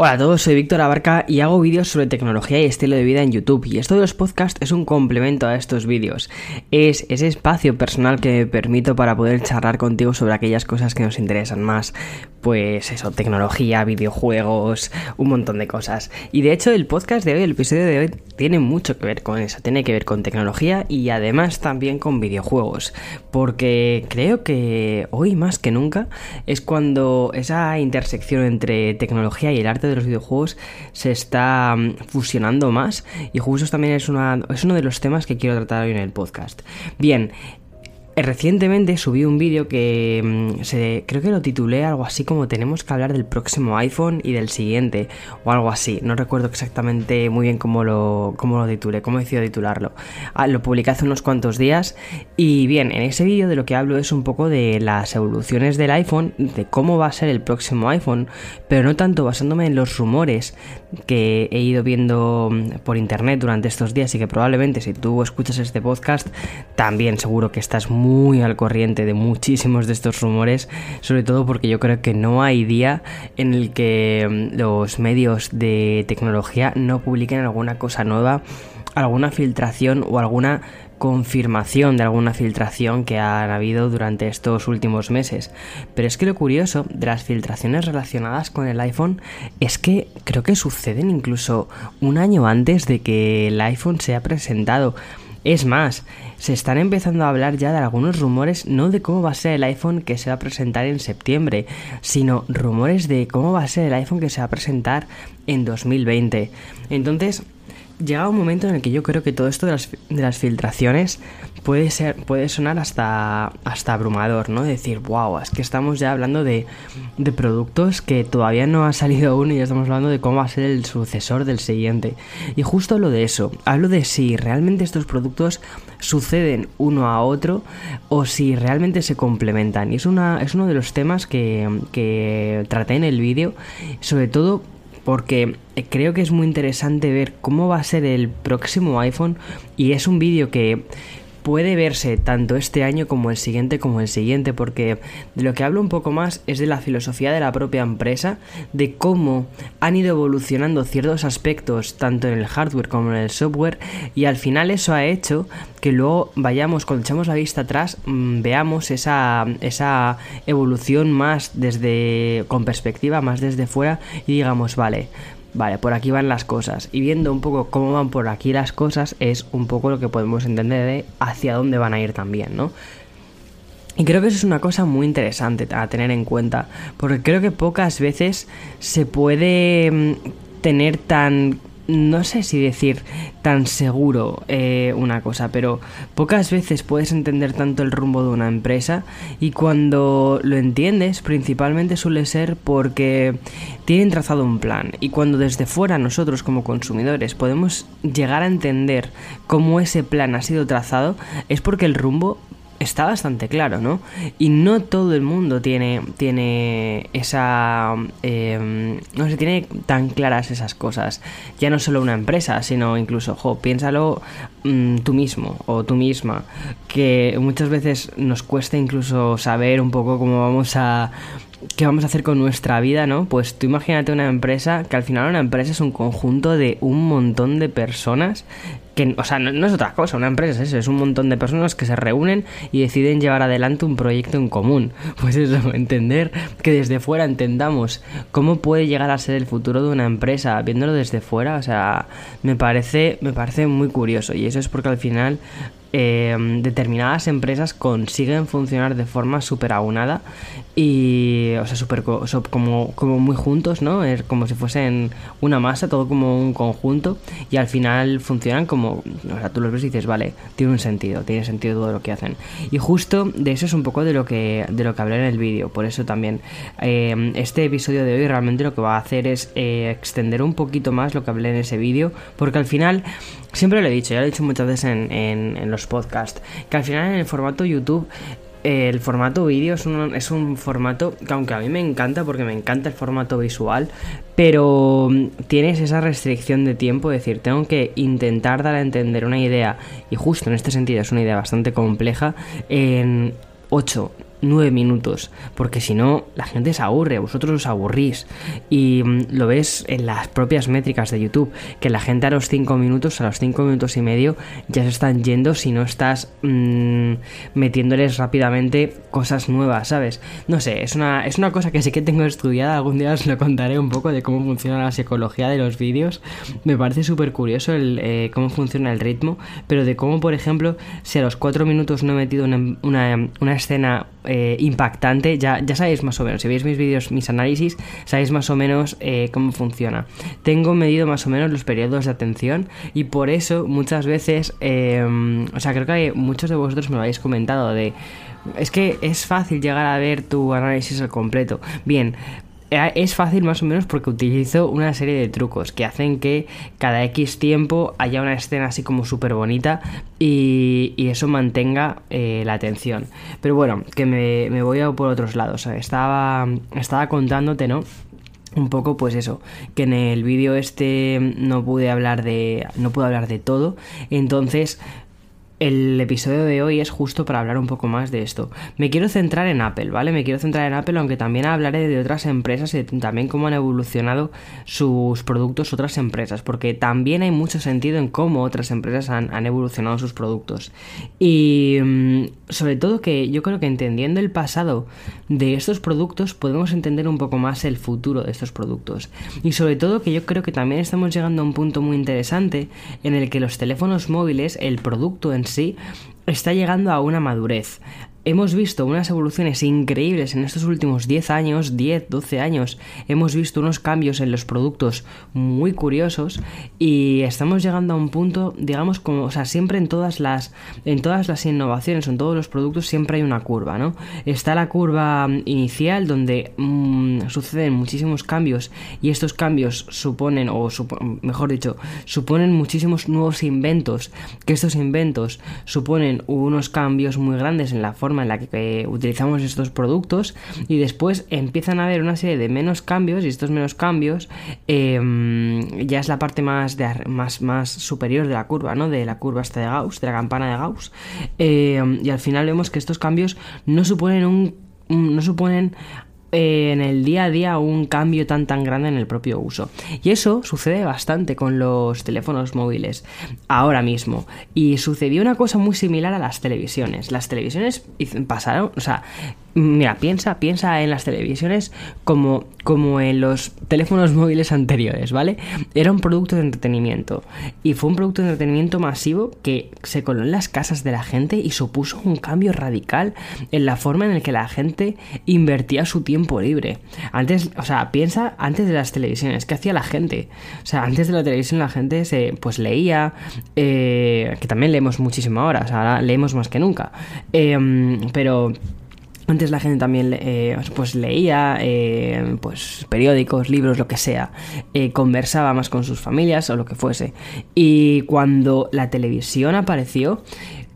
Hola a todos, soy Víctor Abarca y hago vídeos sobre tecnología y estilo de vida en YouTube y esto de los podcasts es un complemento a estos vídeos. Es ese espacio personal que me permito para poder charlar contigo sobre aquellas cosas que nos interesan más. Pues eso, tecnología, videojuegos, un montón de cosas. Y de hecho el podcast de hoy, el episodio de hoy, tiene mucho que ver con eso, tiene que ver con tecnología y además también con videojuegos. Porque creo que hoy más que nunca es cuando esa intersección entre tecnología y el arte de los videojuegos se está mm, fusionando más y justo también es, es uno de los temas que quiero tratar hoy en el podcast. Bien, recientemente subí un vídeo que mm, creo que lo titulé algo así como tenemos que hablar del próximo iPhone y del siguiente o algo así. No recuerdo exactamente muy bien cómo lo, cómo lo titulé, cómo decidido titularlo. Ah, lo publiqué hace unos cuantos días y bien, en ese vídeo de lo que hablo es un poco de las evoluciones del iPhone, de cómo va a ser el próximo iPhone, pero no tanto basándome en los rumores que he ido viendo mm, por internet durante estos días y que probablemente si tú escuchas este podcast también seguro que estás muy muy al corriente de muchísimos de estos rumores, sobre todo porque yo creo que no hay día en el que mm, los medios de tecnología no publiquen alguna cosa nueva, alguna filtración o alguna confirmación de alguna filtración que ha habido durante estos últimos meses. Pero es que lo curioso de las filtraciones relacionadas con el iPhone es que creo que suceden incluso un año antes de que el iPhone sea presentado. Es más, se están empezando a hablar ya de algunos rumores, no de cómo va a ser el iPhone que se va a presentar en septiembre, sino rumores de cómo va a ser el iPhone que se va a presentar en 2020. Entonces, llega un momento en el que yo creo que todo esto de las, filtraciones puede ser puede sonar hasta hasta abrumador no decir wow es que estamos ya hablando de, de productos que todavía no ha salido uno y ya estamos hablando de cómo va a ser el sucesor del siguiente y justo lo de eso hablo de si realmente estos productos suceden uno a otro o si realmente se complementan. Y es una es uno de los temas que, que traté en el vídeo sobre todo porque creo que es muy interesante ver cómo va a ser el próximo iPhone y es un vídeo que puede verse tanto este año como el siguiente como el siguiente, porque de lo que hablo un poco más es de la filosofía de la propia empresa, de cómo han ido evolucionando ciertos aspectos tanto en el hardware como en el software, y al final eso ha hecho que luego vayamos, cuando echamos la vista atrás, mm, veamos esa, esa evolución más desde, con perspectiva, más desde fuera, y digamos, vale, vale, por aquí van las cosas. Y viendo un poco cómo van por aquí las cosas es un poco lo que podemos entender de hacia dónde van a ir también, ¿no? Y creo que eso es una cosa muy interesante a tener en cuenta, porque creo que pocas veces se puede mm, tener tan no sé si decir tan seguro eh, una cosa, pero pocas veces puedes entender tanto el rumbo de una empresa y cuando lo entiendes principalmente suele ser porque tienen trazado un plan y cuando desde fuera nosotros como consumidores podemos llegar a entender cómo ese plan ha sido trazado es porque el rumbo está bastante claro, ¿no? Y no todo el mundo tiene, tiene esa... Em, no sé, tiene tan claras esas cosas. Ya no solo una empresa, sino incluso, jo, piénsalo mm, tú mismo o tú misma, que muchas veces nos cuesta incluso saber un poco cómo vamos a qué vamos a hacer con nuestra vida, ¿no? Pues tú imagínate una empresa, que al final una empresa es un conjunto de un montón de personas que, o sea, no, es otra cosa, una empresa es eso, es un montón de personas que se reúnen y deciden llevar adelante un proyecto en común. Pues eso, entender que desde fuera entendamos cómo puede llegar a ser el futuro de una empresa, viéndolo desde fuera, o sea, me parece, me parece muy curioso y eso es porque al final Em, determinadas empresas consiguen funcionar de forma súper aunada y, o sea, super, como, como muy juntos, ¿no? Es como si fuesen una masa, todo como un conjunto y al final funcionan como, o sea, tú los ves y dices, vale, tiene un sentido, tiene sentido todo lo que hacen. Y justo de eso es un poco de lo que, de lo que hablé en el vídeo, por eso también em, este episodio de hoy realmente lo que va a hacer es eh, extender un poquito más lo que hablé en ese vídeo, porque al final Siempre lo he dicho, ya lo he dicho muchas veces en, en, los podcasts, que al final en el formato YouTube el formato vídeo es un, es un formato que aunque a mí me encanta porque me encanta el formato visual, pero mm, tienes esa restricción de tiempo, es decir, tengo que intentar dar a entender una idea, y justo en este sentido es una idea bastante compleja, en 8, nueve minutos, porque si no, la gente se aburre, vosotros os aburrís. Y mm, lo ves en las propias métricas de YouTube, que la gente a los cinco minutos, a los cinco minutos y medio, ya se están yendo si no estás mmm, metiéndoles rápidamente cosas nuevas, ¿sabes? No sé, es una, es una cosa que sí que tengo estudiada, algún día os lo contaré un poco de cómo funciona la psicología de los vídeos. Me parece súper curioso el, eh, cómo funciona el ritmo, pero de cómo, por ejemplo, si a los cuatro minutos no he metido una, una, una escena eh, impactante, ya, ya sabéis más o menos, si veis mis vídeos, mis análisis, sabéis más o menos eh, cómo funciona. Tengo medido más o menos los periodos de atención y por eso muchas veces, eh, o sea, creo que muchos de vosotros me lo habéis comentado de... Es que es fácil llegar a ver tu análisis al completo. Bien, es fácil más o menos porque utilizo una serie de trucos que hacen que cada X tiempo haya una escena así como súper bonita y, eso mantenga eh, la atención. Pero bueno, que me, me voy a por otros lados. Estaba, estaba contándote, ¿no? un poco pues eso que en el vídeo este no pude hablar de no pude hablar de todo entonces el episodio de hoy es justo para hablar un poco más de esto. Me quiero centrar en Apple, ¿vale? Me quiero centrar en Apple, aunque también hablaré de otras empresas y también cómo han evolucionado sus productos otras empresas, porque también hay mucho sentido en cómo otras empresas han, evolucionado sus productos. Y mm, sobre todo que yo creo que entendiendo el pasado de estos productos podemos entender un poco más el futuro de estos productos. Y sobre todo que yo creo que también estamos llegando a un punto muy interesante en el que los teléfonos móviles, el producto en sí está llegando a una madurez hemos visto unas evoluciones increíbles en estos últimos 10 años, 10, 12 años. Hemos visto unos cambios en los productos muy curiosos y estamos llegando a un punto, digamos, como, o sea, siempre en todas las en todas las innovaciones, en todos los productos siempre hay una curva, ¿no? Está la curva inicial donde mmm, suceden muchísimos cambios y estos cambios suponen o mejor dicho, suponen muchísimos nuevos inventos, que estos inventos suponen unos cambios muy grandes en la forma en la que, utilizamos estos productos y después empiezan a haber una serie de menos cambios y estos menos cambios em, ya es la parte más, más, más superior de la curva, ¿no? De la curva esta de Gauss, de la campana de Gauss em, y al final vemos que estos cambios no suponen un no suponen eh, en el día a día un cambio tan tan grande en el propio uso. Y eso sucede bastante con los teléfonos móviles ahora mismo. Y sucedió una cosa muy similar a las televisiones. Las televisiones pasaron, o sea, Mira, piensa, piensa en las televisiones como, como en los teléfonos móviles anteriores, ¿vale? Era un producto de entretenimiento. Y fue un producto de entretenimiento masivo que se coló en las casas de la gente y supuso un cambio radical en la forma en la que la gente invertía su tiempo libre. Antes, o sea, piensa antes de las televisiones, ¿qué hacía la gente? O sea, antes de la televisión la gente se pues leía, eh, que también leemos muchísimo ahora, o sea, ahora leemos más que nunca. Eh, pero antes la gente también eh, pues leía eh, pues periódicos, libros, lo que sea, eh, conversaba más con sus familias o lo que fuese. Y cuando la televisión apareció,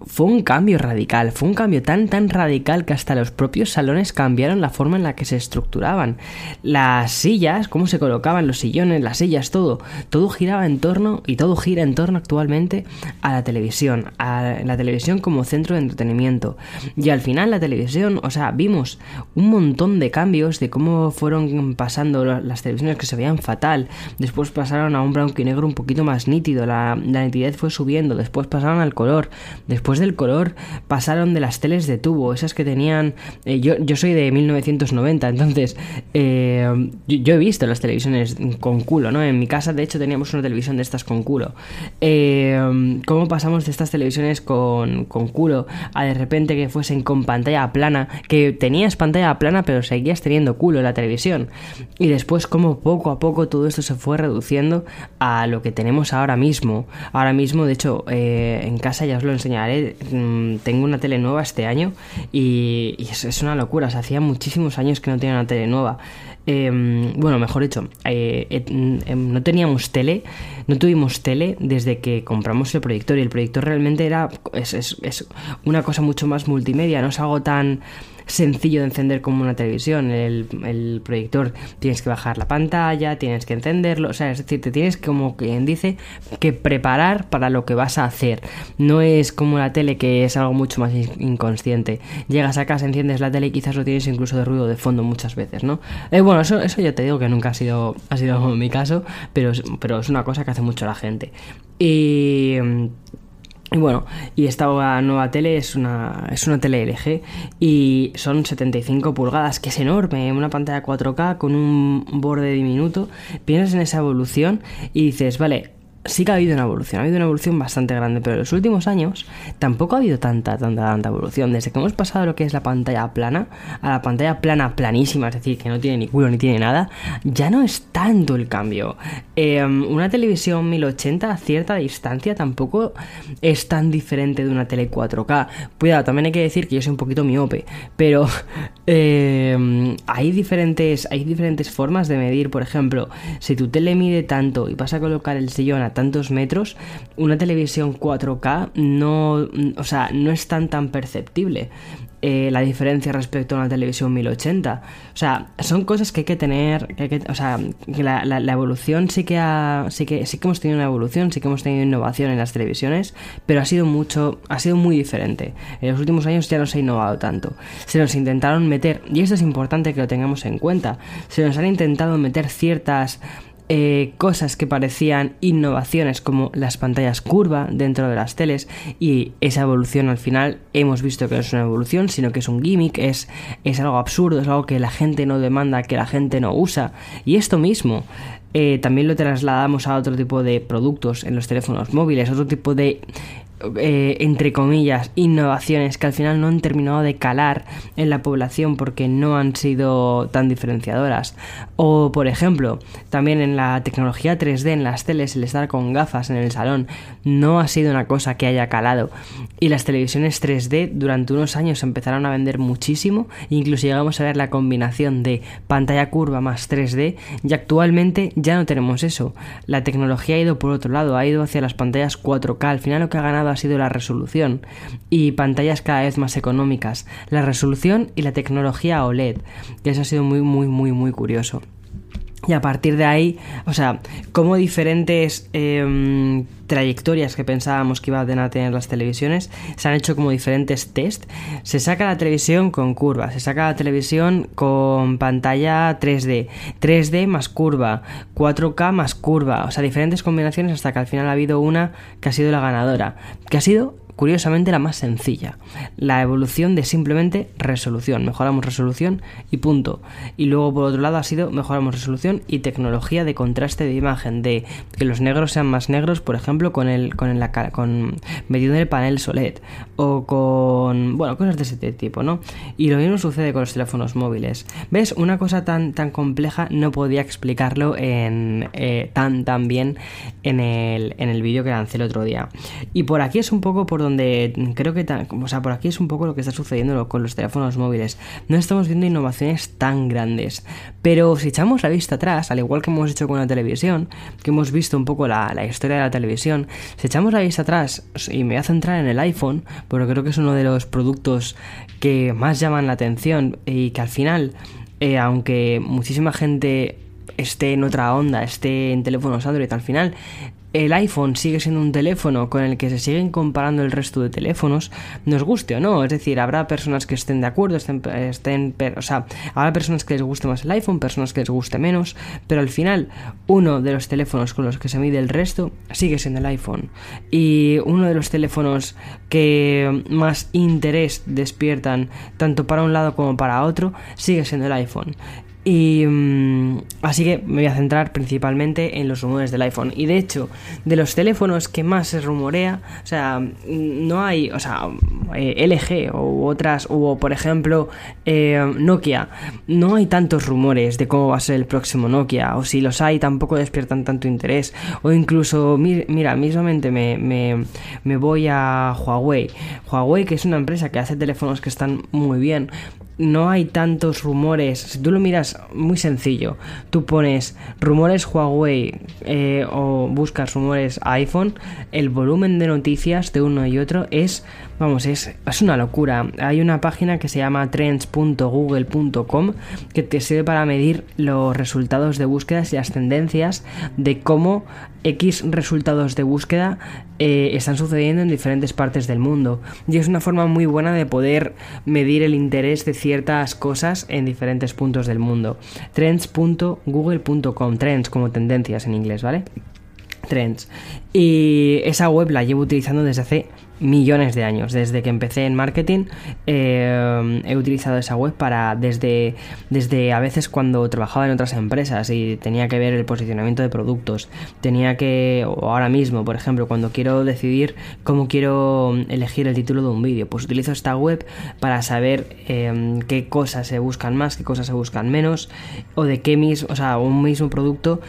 fue un cambio radical, fue un cambio tan tan radical que hasta los propios salones cambiaron la forma en la que se estructuraban. Las sillas, cómo se colocaban los sillones, las sillas, todo, todo giraba en torno y todo gira en torno actualmente a la televisión, a la televisión como centro de entretenimiento. Y al final la televisión, o sea, vimos un montón de cambios de cómo fueron pasando las televisiones que se veían fatal, después pasaron a un blanco y negro un poquito más nítido, la, la nitidez fue subiendo, después pasaron al color, después del color pasaron de las teles de tubo, esas que tenían... Eh, yo, yo soy de 1990, entonces eh, yo, he visto las televisiones con culo, ¿no? En mi casa de hecho teníamos una televisión de estas con culo. Eh, ¿Cómo pasamos de estas televisiones con, con culo a de repente que fuesen con pantalla plana? Que tenías pantalla plana pero seguías teniendo culo en la televisión. Y después como poco a poco todo esto se fue reduciendo a lo que tenemos ahora mismo. Ahora mismo, de hecho, en casa ya os lo enseñaré Mm, tengo una tele nueva este año y, es, una locura. hacía muchísimos años que no tenía una tele nueva. Em, bueno, mejor dicho, eh, eh, em, no teníamos tele, no tuvimos tele desde que compramos el proyector y el proyector realmente era es, una cosa mucho más multimedia, no es algo tan sencillo de encender como una televisión. El, el, proyector tienes que bajar la pantalla, tienes que encenderlo, o sea, es decir, te tienes como quien dice que preparar para lo que vas a hacer. No es como la tele que es algo mucho más inconsciente. Llegas a casa, enciendes la tele y quizás lo tienes incluso de ruido de fondo muchas veces, ¿no? Eh, bueno, eso, eso ya te digo que nunca ha sido, ha sido mi caso, pero, pero es una cosa que hace mucho la gente. Y y bueno, y esta nueva tele es una, es una tele LG y son 75 pulgadas, que es enorme, una pantalla 4K con un borde diminuto. Piensas en esa evolución y dices, vale, sí que ha habido una evolución, ha habido una evolución bastante grande, pero en los últimos años tampoco ha habido tanta, tanta, tanta evolución. Desde que hemos pasado lo que es la pantalla plana a la pantalla plana planísima, es decir, que no tiene ni culo ni tiene nada, ya no es tanto el cambio. Em, una televisión 1080 a cierta distancia tampoco es tan diferente de una tele 4K. Cuidado, también hay que decir que yo soy un poquito miope, pero em, hay, diferentes, hay diferentes formas de medir, por ejemplo, si tu tele mide tanto y vas a colocar el sillón a tantos metros, una televisión 4K no, o sea, no es tan tan perceptible. Eh, la diferencia respecto a una televisión 1080. O sea, son cosas que hay que tener, que o sea, que la, la, evolución sí que, ha, sí que sí que hemos tenido una evolución, sí que hemos tenido innovación en las televisiones, pero ha sido mucho, ha sido muy diferente. En los últimos años ya no se ha innovado tanto. Se nos intentaron meter, y esto es importante que lo tengamos en cuenta, se nos han intentado meter ciertas eh, cosas que parecían innovaciones como las pantallas curva dentro de las teles y esa evolución al final hemos visto que no es una evolución sino que es un gimmick, es, es algo absurdo, es algo que la gente no demanda, que la gente no usa. Y esto mismo eh, también lo trasladamos a otro tipo de productos en los teléfonos móviles, otro tipo de eh, entre comillas, innovaciones que al final no han terminado de calar en la población porque no han sido tan diferenciadoras. O, por ejemplo, también en la tecnología 3D en las teles, el estar con gafas en el salón no ha sido una cosa que haya calado. Y las televisiones 3D durante unos años empezaron a vender muchísimo, incluso llegamos a ver la combinación de pantalla curva más 3D y actualmente ya no tenemos eso. La tecnología ha ido por otro lado, ha ido hacia las pantallas 4K. Al final lo que ha ganado ha sido la resolución y pantallas cada vez más económicas, la resolución y la tecnología OLED, que eso ha sido muy muy muy muy curioso. Y a partir de ahí, o sea, como diferentes em, trayectorias que pensábamos que iban a tener las televisiones, se han hecho como diferentes test. Se saca la televisión con curva, se saca la televisión con pantalla 3D, 3D más curva, 4K más curva, o sea, diferentes combinaciones hasta que al final ha habido una que ha sido la ganadora, que ha sido curiosamente la más sencilla. La evolución de simplemente resolución. Mejoramos resolución y punto. Y luego por otro lado ha sido mejoramos resolución y tecnología de contraste de imagen. De que los negros sean más negros, por ejemplo, con el con el con metiendo el panel SOLED. O con bueno, cosas de ese tipo, ¿no? Y lo mismo sucede con los teléfonos móviles. ¿Ves? Una cosa tan, tan compleja no podía explicarlo en eh, tan tan bien en el, en el vídeo que lancé el otro día. Y por aquí es un poco por donde creo que, o sea, por aquí es un poco lo que está sucediendo con los teléfonos móviles. No estamos viendo innovaciones tan grandes, pero si echamos la vista atrás, al igual que hemos hecho con la televisión, que hemos visto un poco la, historia de la televisión, si echamos la vista atrás y me voy a centrar en el iPhone, porque creo que es uno de los productos que más llaman la atención y que al final, eh, aunque muchísima gente esté en otra onda, esté en teléfonos Android, al final el iPhone sigue siendo un teléfono con el que se siguen comparando el resto de teléfonos, nos guste o no. Es decir, habrá personas que estén de acuerdo, estén, estén, o sea, habrá personas que les guste más el iPhone, personas que les guste menos, pero al final uno de los teléfonos con los que se mide el resto sigue siendo el iPhone. Y uno de los teléfonos que más interés despiertan tanto para un lado como para otro sigue siendo el iPhone. Y mm, así que me voy a centrar principalmente en los rumores del iPhone. Y de hecho, de los teléfonos que más se rumorea, o sea, no hay, o sea, eh, LG o otras, o por ejemplo eh, Nokia, no hay tantos rumores de cómo va a ser el próximo Nokia, o si los hay tampoco despiertan tanto interés, o incluso, mira, mismamente me, me, me voy a Huawei. Huawei, que es una empresa que hace teléfonos que están muy bien, no hay tantos rumores. Si tú lo miras muy sencillo, tú pones rumores Huawei eh, o buscas rumores iPhone, el volumen de noticias de uno y otro es, vamos, es, es una locura. Hay una página que se llama trends.google.com que te sirve para medir los resultados de búsquedas y las tendencias de cómo X resultados de búsqueda eh, están sucediendo en diferentes partes del mundo. Y es una forma muy buena de poder medir el interés de ciertas cosas en diferentes puntos del mundo. Trends.google.com, trends como tendencias en inglés, ¿vale? Trends. Y esa web la llevo utilizando desde hace millones de años. Desde que empecé en marketing eh, he utilizado esa web para desde, desde a veces cuando trabajaba en otras empresas y tenía que ver el posicionamiento de productos. Tenía que, ahora mismo, por ejemplo, cuando quiero decidir cómo quiero elegir el título de un vídeo, pues utilizo esta web para saber eh, qué cosas se buscan más, qué cosas se buscan menos, o de qué mismo, o sea, un mismo producto,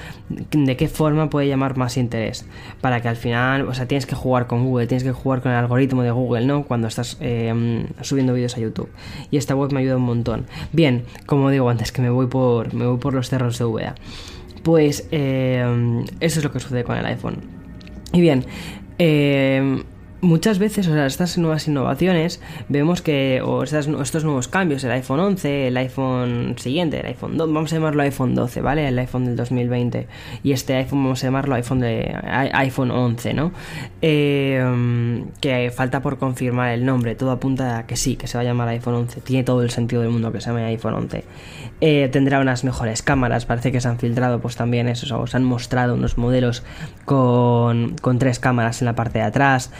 de qué forma puede llamar más interés. Para que al final, o sea, tienes que jugar con Google, tienes que jugar con el algoritmo de Google, ¿no? Cuando estás eh, subiendo vídeos a YouTube. Y esta web me ayuda un montón. Bien, como digo antes, que me voy por, me voy por los cerros de VA. Pues eh, eso es lo que sucede con el iPhone. Y bien, eh, muchas veces, o sea, estas nuevas innovaciones, vemos que, o estos nuevos cambios, el iPhone 11, el iPhone siguiente, el iPhone 2, vamos a llamarlo iPhone 12, ¿vale? El iPhone del 2020. Y este iPhone vamos a llamarlo iPhone, de, iPhone 11, ¿no? Eh, que falta por confirmar el nombre, todo apunta a que sí, que se va a llamar iPhone 11. Tiene todo el sentido del mundo que se llame iPhone 11. Eh, tendrá unas mejores cámaras, parece que se han filtrado pues también eso, o se han mostrado unos modelos con, con tres cámaras en la parte de atrás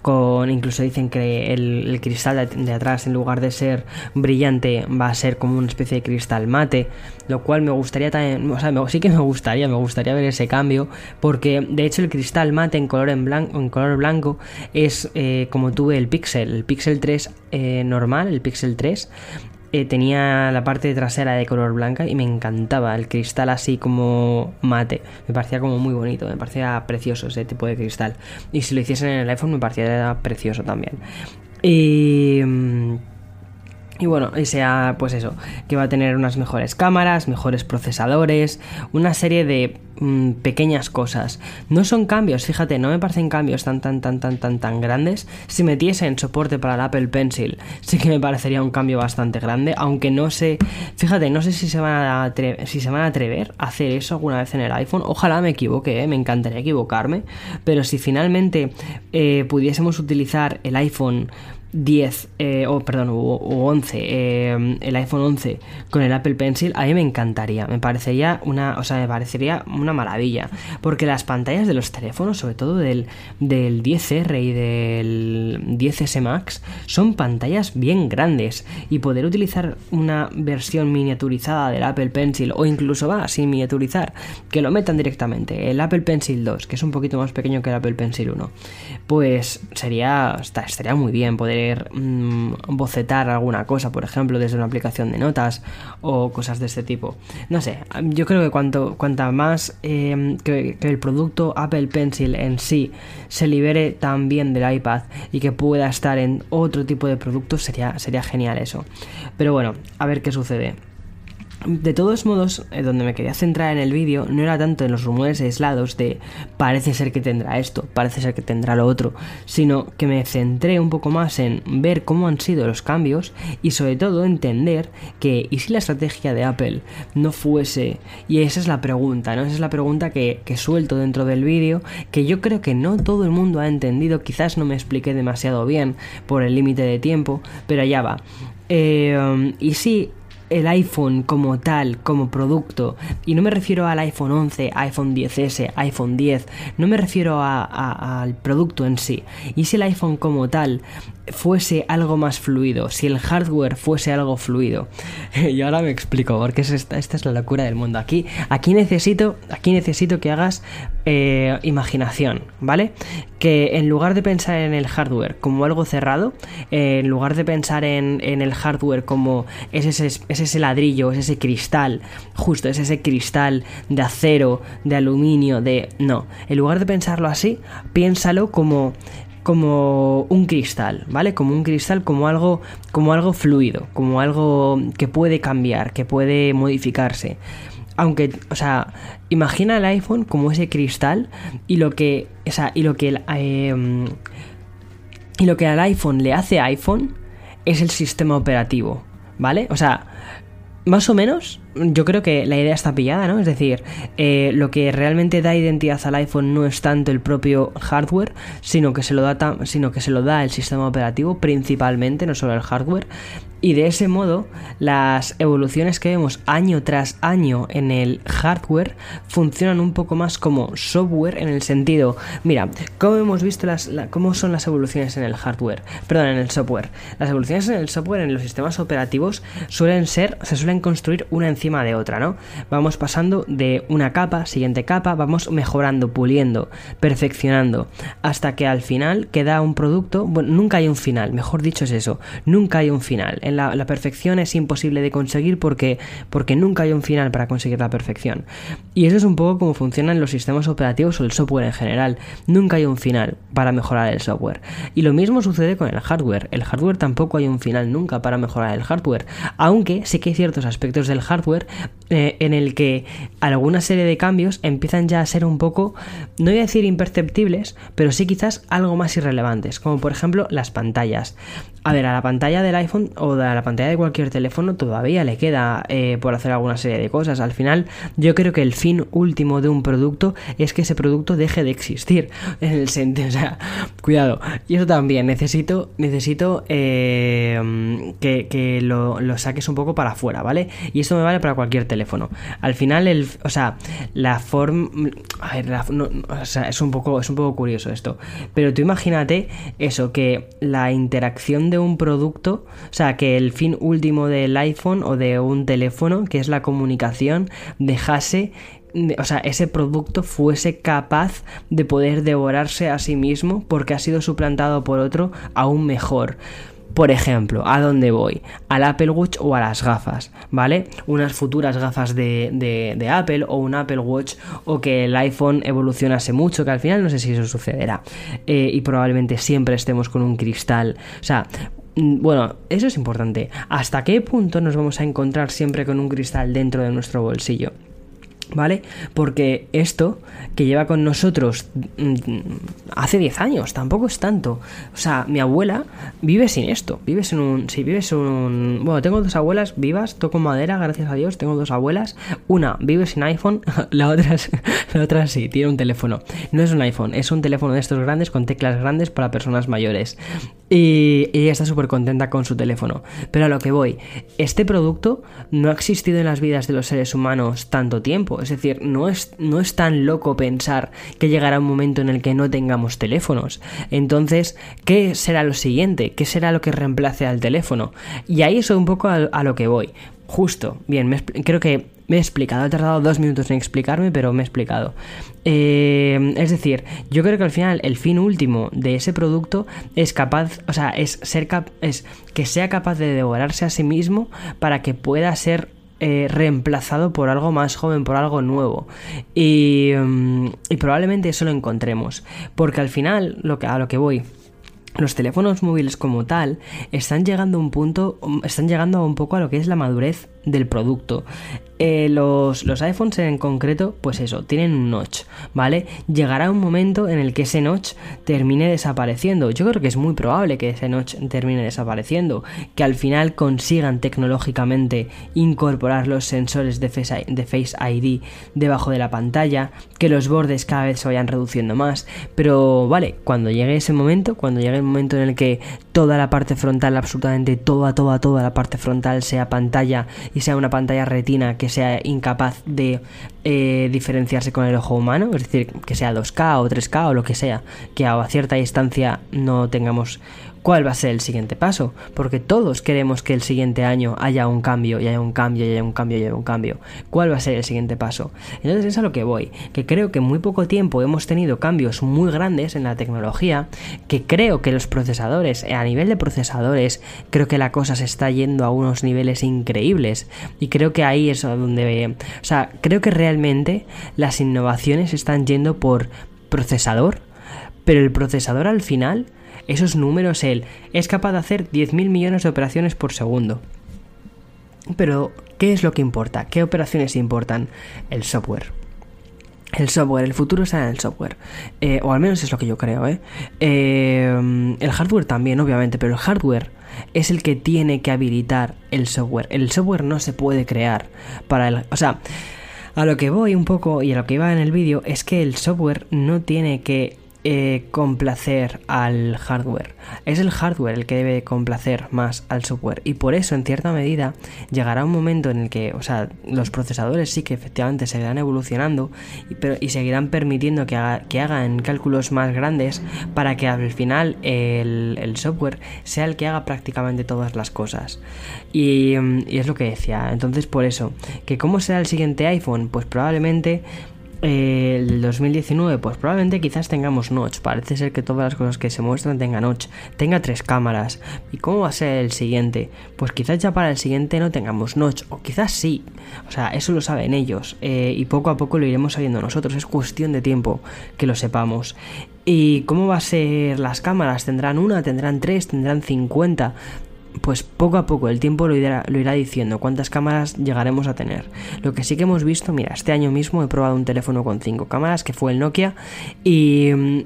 con incluso dicen que el, cristal de, atrás en lugar de ser brillante va a ser como una especie de cristal mate lo cual me gustaría también o sea sí que me gustaría me gustaría ver ese cambio porque de hecho el cristal mate en color en blanco en color blanco es eh, como tuve el pixel el pixel 3 eh, normal el pixel 3 eh, tenía la parte trasera de color blanca y me encantaba el cristal así como mate. Me parecía como muy bonito, me parecía precioso ese tipo de cristal. Y si lo hiciesen en el iPhone me parecía precioso también. Y... Y bueno, y sea pues eso, que va a tener unas mejores cámaras, mejores procesadores, una serie de mm, pequeñas cosas. No son cambios, fíjate, no me parecen cambios tan tan tan tan tan tan grandes. Si metiesen soporte para el Apple Pencil, sí que me parecería un cambio bastante grande, aunque no sé, fíjate, no sé si se van a atrever, si se van a atrever a hacer eso alguna vez en el iPhone. Ojalá me equivoque, ¿eh? me encantaría equivocarme, pero si finalmente eh, pudiésemos utilizar el iPhone 10, eh, o perdón, o, 11, eh, el iPhone 11 con el Apple Pencil, a mí me encantaría, me parecería una, o sea, me parecería una maravilla, porque las pantallas de los teléfonos, sobre todo del, del 10R y del 10S Max, son pantallas bien grandes y poder utilizar una versión miniaturizada del Apple Pencil o incluso va sin miniaturizar, que lo metan directamente, el Apple Pencil 2, que es un poquito más pequeño que el Apple Pencil 1, pues sería, estaría muy bien poder Mm, bocetar alguna cosa, por ejemplo, desde una aplicación de notas o cosas de este tipo. No sé, yo creo que cuanto cuanta más em, que, el producto Apple Pencil en sí se libere también del iPad y que pueda estar en otro tipo de productos, sería, sería genial eso. Pero bueno, a ver qué sucede. De todos modos, eh, donde me quería centrar en el vídeo no era tanto en los rumores aislados de parece ser que tendrá esto, parece ser que tendrá lo otro, sino que me centré un poco más en ver cómo han sido los cambios y sobre todo entender que y si la estrategia de Apple no fuese, y esa es la pregunta, ¿no? Esa es la pregunta que, que suelto dentro del vídeo, que yo creo que no todo el mundo ha entendido, quizás no me expliqué demasiado bien por el límite de tiempo, pero allá va. Eh, y si el iPhone como tal, como producto, y no me refiero al iPhone 11, iPhone 10S, iPhone 10, no me refiero al producto en sí, y si el iPhone como tal fuese algo más fluido, si el hardware fuese algo fluido. y ahora me explico, porque es esta, es la locura del mundo. Aquí, aquí, necesito, aquí necesito que hagas eh, imaginación, ¿vale? Que en lugar de pensar en el hardware como algo cerrado, eh, en lugar de pensar en, el hardware como es ese, es ese ladrillo, es ese cristal, justo es ese cristal de acero, de aluminio, de... No, en lugar de pensarlo así, piénsalo como como un cristal, ¿vale? Como un cristal, como algo, como algo fluido, como algo que puede cambiar, que puede modificarse. Aunque, o sea, imagina el iPhone como ese cristal y lo que, o sea, y lo que em, y lo que al iPhone le hace iPhone es el sistema operativo, ¿vale? O sea, más o menos, yo creo que la idea está pillada, ¿no? Es decir, eh, lo que realmente da identidad al iPhone no es tanto el propio hardware, sino que se lo da, sino que se lo da el sistema operativo principalmente, no solo el hardware. Y de ese modo, las evoluciones que vemos año tras año en el hardware funcionan un poco más como software en el sentido, mira, ¿cómo hemos visto las, cómo son las evoluciones en el hardware? Perdón, en el software. Las evoluciones en el software, en los sistemas operativos, suelen ser, se suelen construir una encima de otra, ¿no? Vamos pasando de una capa, siguiente capa, vamos mejorando, puliendo, perfeccionando, hasta que al final queda un producto, bueno, nunca hay un final, mejor dicho es eso, nunca hay un final la, perfección es imposible de conseguir porque, porque nunca hay un final para conseguir la perfección. Y eso es un poco como funcionan los sistemas operativos o el software en general. Nunca hay un final para mejorar el software. Y lo mismo sucede con el hardware. El hardware tampoco hay un final nunca para mejorar el hardware. Aunque sí que hay ciertos aspectos del hardware eh, en el que alguna serie de cambios empiezan ya a ser un poco, no voy a decir imperceptibles, pero sí quizás algo más irrelevantes. Como por ejemplo las pantallas. A ver, a la pantalla del iPhone o de la pantalla de cualquier teléfono todavía le queda eh, por hacer alguna serie de cosas. Al final, yo creo que el fin último de un producto es que ese producto deje de existir. En el sentido, o sea, cuidado. Y eso también, necesito, necesito eh, que, lo, saques un poco para afuera, ¿vale? Y esto me vale para cualquier teléfono. Al final, el, o sea, la forma. O sea, es un, poco, es un poco curioso esto. Pero tú imagínate eso, que la interacción de un producto, o sea, que el fin último del iPhone o de un teléfono, que es la comunicación, dejase o sea, ese producto fuese capaz de poder devorarse a sí mismo porque ha sido suplantado por otro aún mejor. Por ejemplo, ¿a dónde voy? Al Apple Watch o a las gafas, ¿vale? Unas futuras gafas de, de, Apple o un Apple Watch o que el iPhone evolucionase mucho, que al final no sé si eso sucederá. Eh, y probablemente siempre estemos con un cristal. O sea, mm, bueno, eso es importante. ¿Hasta qué punto nos vamos a encontrar siempre con un cristal dentro de nuestro bolsillo? ¿Vale? Porque esto que lleva con nosotros mm, hace 10 años, tampoco es tanto. O sea, mi abuela vive sin esto. Vives en un. Si vives en un. Bueno, tengo dos abuelas vivas, toco madera, gracias a Dios. Tengo dos abuelas. Una vive sin iPhone, la otra, la otra sí, tiene un teléfono. No es un iPhone, es un teléfono de estos grandes con teclas grandes para personas mayores. Y, ella está súper contenta con su teléfono. Pero a lo que voy, este producto no ha existido en las vidas de los seres humanos tanto tiempo. Es decir, no es, no es tan loco pensar que llegará un momento en el que no tengamos teléfonos. Entonces, ¿qué será lo siguiente? ¿Qué será lo que reemplace al teléfono? Y ahí es un poco a, lo que voy. Justo, bien, creo que me he explicado, he tardado dos minutos en explicarme, pero me he explicado. Eh, es decir, yo creo que al final el fin último de ese producto es capaz, o sea, es ser es que sea capaz de devorarse a sí mismo para que pueda ser eh, reemplazado por algo más joven, por algo nuevo. Y, mm, y probablemente eso lo encontremos. Porque al final, lo que, a lo que voy los teléfonos móviles como tal están llegando a un punto, están llegando un poco a lo que es la madurez del producto. Eh, los, los, iPhones en concreto, pues eso, tienen un notch, ¿vale? Llegará un momento en el que ese notch termine desapareciendo. Yo creo que es muy probable que ese notch termine desapareciendo, que al final consigan tecnológicamente incorporar los sensores de Face, de Face ID debajo de la pantalla, que los bordes cada vez se vayan reduciendo más. Pero vale, cuando llegue ese momento, cuando llegue el momento en el que toda la parte frontal, absolutamente toda, toda, toda la parte frontal sea pantalla y sea una pantalla retina que sea incapaz de eh, diferenciarse con el ojo humano, es decir, que sea 2K o 3K o lo que sea, que a cierta distancia no tengamos cuál va a ser el siguiente paso, porque todos queremos que el siguiente año haya un cambio, y haya un cambio, y haya un cambio, y haya un cambio. ¿Cuál va a ser el siguiente paso? Entonces es a lo que voy, que creo que en muy poco tiempo hemos tenido cambios muy grandes en la tecnología, que creo que los procesadores, a nivel de procesadores, creo que la cosa se está yendo a unos niveles increíbles, y creo que ahí es donde, o sea, creo que realmente las innovaciones están yendo por procesador, Pero el procesador al final, esos números, él es capaz de hacer 10.000 millones de operaciones por segundo. Pero, ¿qué es lo que importa? ¿Qué operaciones importan? El software. El software, el futuro está en el software. Eh, o al menos es lo que yo creo, ¿eh? ¿eh? El hardware también, obviamente, pero el hardware es el que tiene que habilitar el software. El software no se puede crear para el... O sea, a lo que voy un poco y a lo que iba en el vídeo es que el software no tiene que eh, complacer al hardware. Es el hardware el que debe complacer más al software. Y por eso, en cierta medida, llegará un momento en el que, o sea, los procesadores sí que efectivamente seguirán evolucionando y, pero, y seguirán permitiendo que, que, hagan cálculos más grandes para que al final el, el, software sea el que haga prácticamente todas las cosas. Y, y es lo que decía. Entonces, por eso, que cómo será el siguiente iPhone, pues probablemente el 2019, pues probablemente quizás tengamos notch. Parece ser que todas las cosas que se muestran tengan notch. Tenga tres cámaras. ¿Y cómo va a ser el siguiente? Pues quizás ya para el siguiente no tengamos notch. O quizás sí. O sea, eso lo saben ellos. Eh, y poco a poco lo iremos sabiendo nosotros. Es cuestión de tiempo que lo sepamos. ¿Y cómo va a ser las cámaras? ¿Tendrán una? ¿Tendrán tres? ¿Tendrán 50? Pues poco a poco el tiempo lo irá, lo irá, diciendo cuántas cámaras llegaremos a tener. Lo que sí que hemos visto, mira, este año mismo he probado un teléfono con 5 cámaras, que fue el Nokia, y mm,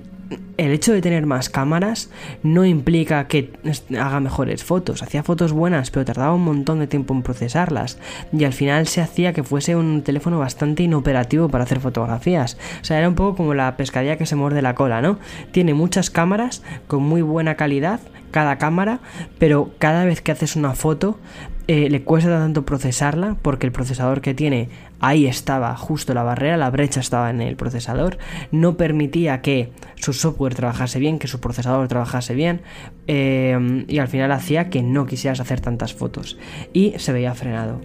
el hecho de tener más cámaras no implica que haga mejores fotos. Hacía fotos buenas, pero tardaba un montón de tiempo en procesarlas. Y al final se hacía que fuese un teléfono bastante inoperativo para hacer fotografías. O sea, era un poco como la pescadilla que se muerde la cola, ¿no? Tiene muchas cámaras con muy buena calidad, cada cámara, pero cada vez que haces una foto eh, le cuesta tanto procesarla porque el procesador que tiene ahí estaba justo la barrera, la brecha estaba en el procesador, no permitía que su software trabajase bien, que su procesador trabajase bien eh, y al final hacía que no quisieras hacer tantas fotos y se veía frenado.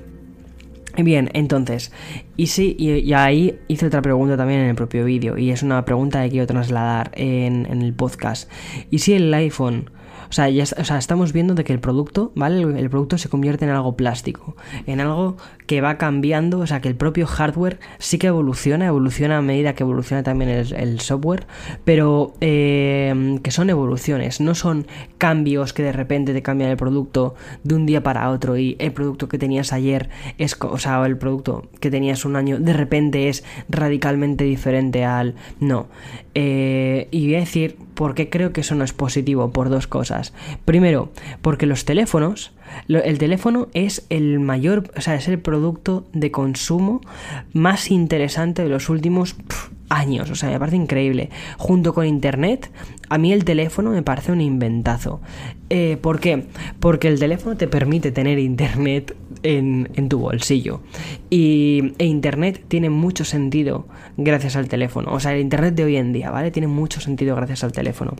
Bien, entonces, y sí, y, ahí hice otra pregunta también en el propio vídeo, y es una pregunta que quiero trasladar en, en el podcast. ¿Y si el iPhone o sea, ya, o sea, estamos viendo de que el producto, ¿vale? El, producto se convierte en algo plástico, en algo que va cambiando, o sea, que el propio hardware sí que evoluciona, evoluciona a medida que evoluciona también el, software, pero eh, que son evoluciones, no son cambios que de repente te cambian el producto de un día para otro y el producto que tenías ayer es, o sea, el producto que tenías un año de repente es radicalmente diferente al... No. Eh, y voy a decir por qué creo que eso no es positivo, por dos cosas. Primero, porque los teléfonos, el teléfono es el mayor, o sea, es el producto de consumo más interesante de los últimos años, o sea, me parece increíble. Junto con Internet, a mí el teléfono me parece un inventazo. Eh, ¿Por qué? Porque el teléfono te permite tener Internet en, tu bolsillo. Y e Internet tiene mucho sentido gracias al teléfono. O sea, el Internet de hoy en día, ¿vale? Tiene mucho sentido gracias al teléfono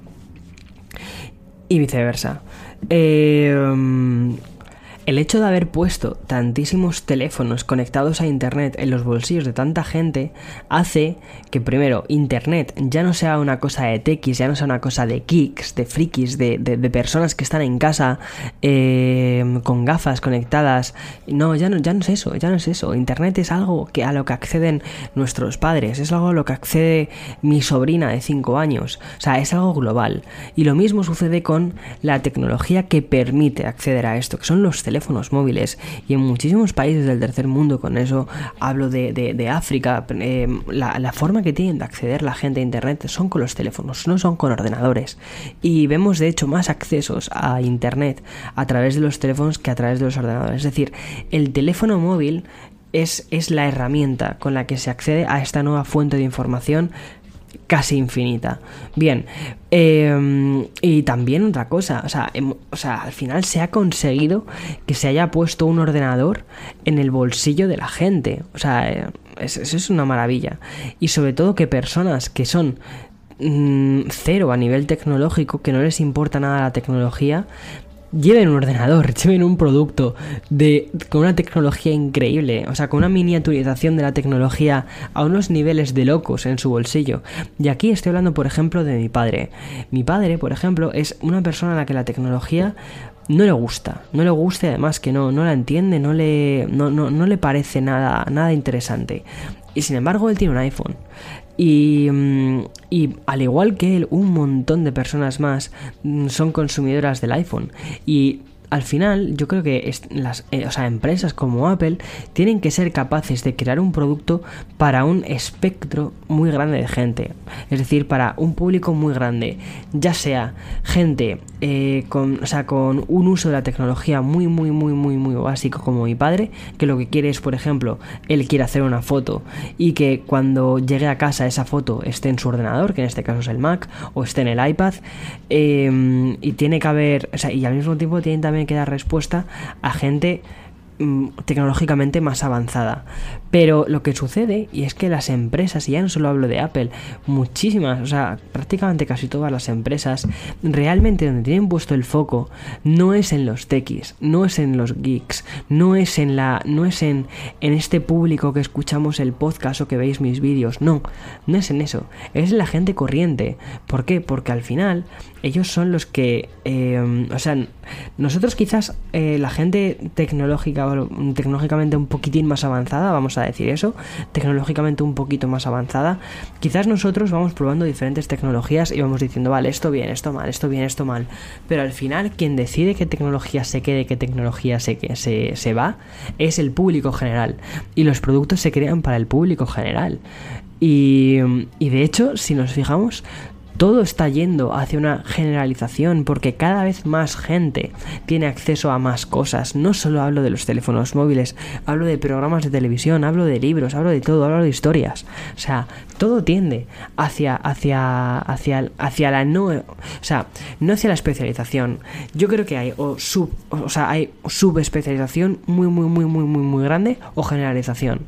y viceversa. Eh, el hecho de haber puesto tantísimos teléfonos conectados a Internet en los bolsillos de tanta gente hace que primero Internet ya no sea una cosa de tequis, ya no sea una cosa de kicks, de frikis, de, personas que están en casa eh, con gafas conectadas. No, ya no, ya no es eso, ya no es eso. Internet es algo que a lo que acceden nuestros padres, es algo a lo que accede mi sobrina de 5 años. O sea, es algo global. Y lo mismo sucede con la tecnología que permite acceder a esto, que son los teléfonos teléfonos móviles y en muchísimos países del tercer mundo, con eso hablo de, África, eh, la, forma que tienen de acceder la gente a Internet son con los teléfonos, no son con ordenadores. Y vemos de hecho más accesos a Internet a través de los teléfonos que a través de los ordenadores. Es decir, el teléfono móvil es, es, la herramienta con la que se accede a esta nueva fuente de información casi infinita. Bien, em, y también otra cosa, o sea, em, o sea, al final se ha conseguido que se haya puesto un ordenador en el bolsillo de la gente. O sea, eh, eso es una maravilla. Y sobre todo que personas que son mm, cero a nivel tecnológico, que no les importa nada la tecnología, lleven un ordenador, lleven un producto de, con una tecnología increíble, o sea, con una miniaturización de la tecnología a unos niveles de locos en su bolsillo. Y aquí estoy hablando, por ejemplo, de mi padre. Mi padre, por ejemplo, es una persona a la que la tecnología no le gusta, no le gusta además que no, no la entiende, no le, no, no, no le parece nada, nada interesante. Y sin embargo, él tiene un iPhone. Y, mm, y, al igual que él, un montón de personas más mm, son consumidoras del iPhone. Y al final yo creo que las eh, empresas como Apple tienen que ser capaces de crear un producto para un espectro muy grande de gente. Es decir, para un público muy grande. Ya sea gente eh, con, o sea, con un uso de la tecnología muy, muy, muy, muy, muy básico como mi padre, que lo que quiere es, por ejemplo, él quiere hacer una foto y que cuando llegue a casa esa foto esté en su ordenador, que en este caso es el Mac, o esté en el iPad, eh, y tiene que haber, o sea, y al mismo tiempo tienen también que dar respuesta a gente mm, tecnológicamente más avanzada. Pero lo que sucede, y es que las empresas, y ya no solo hablo de Apple, muchísimas, o sea, prácticamente casi todas las empresas, realmente donde tienen puesto el foco no es en los techis, no es en los geeks, no es en la, no es en, en este público que escuchamos el podcast o que veis mis vídeos, no, no es en eso, es en la gente corriente. ¿Por qué? Porque al final ellos son los que, eh, o sea, nosotros quizás eh, la gente tecnológica, tecnológicamente un poquitín más avanzada, vamos a decir eso, tecnológicamente un poquito más avanzada, quizás nosotros vamos probando diferentes tecnologías y vamos diciendo, vale, esto bien, esto mal, esto bien, esto mal, pero al final quien decide qué tecnología se quede, qué tecnología se, se, se va, es el público general y los productos se crean para el público general. Y, y, de hecho, si nos fijamos, todo está yendo hacia una generalización porque cada vez más gente tiene acceso a más cosas. No solo hablo de los teléfonos móviles, hablo de programas de televisión, hablo de libros, hablo de todo, hablo de historias. O sea, todo tiende hacia, hacia, hacia, hacia la no, o sea, no hacia la especialización. Yo creo que hay o sub, o sea, hay subespecialización muy, muy, muy, muy, muy, muy grande o generalización.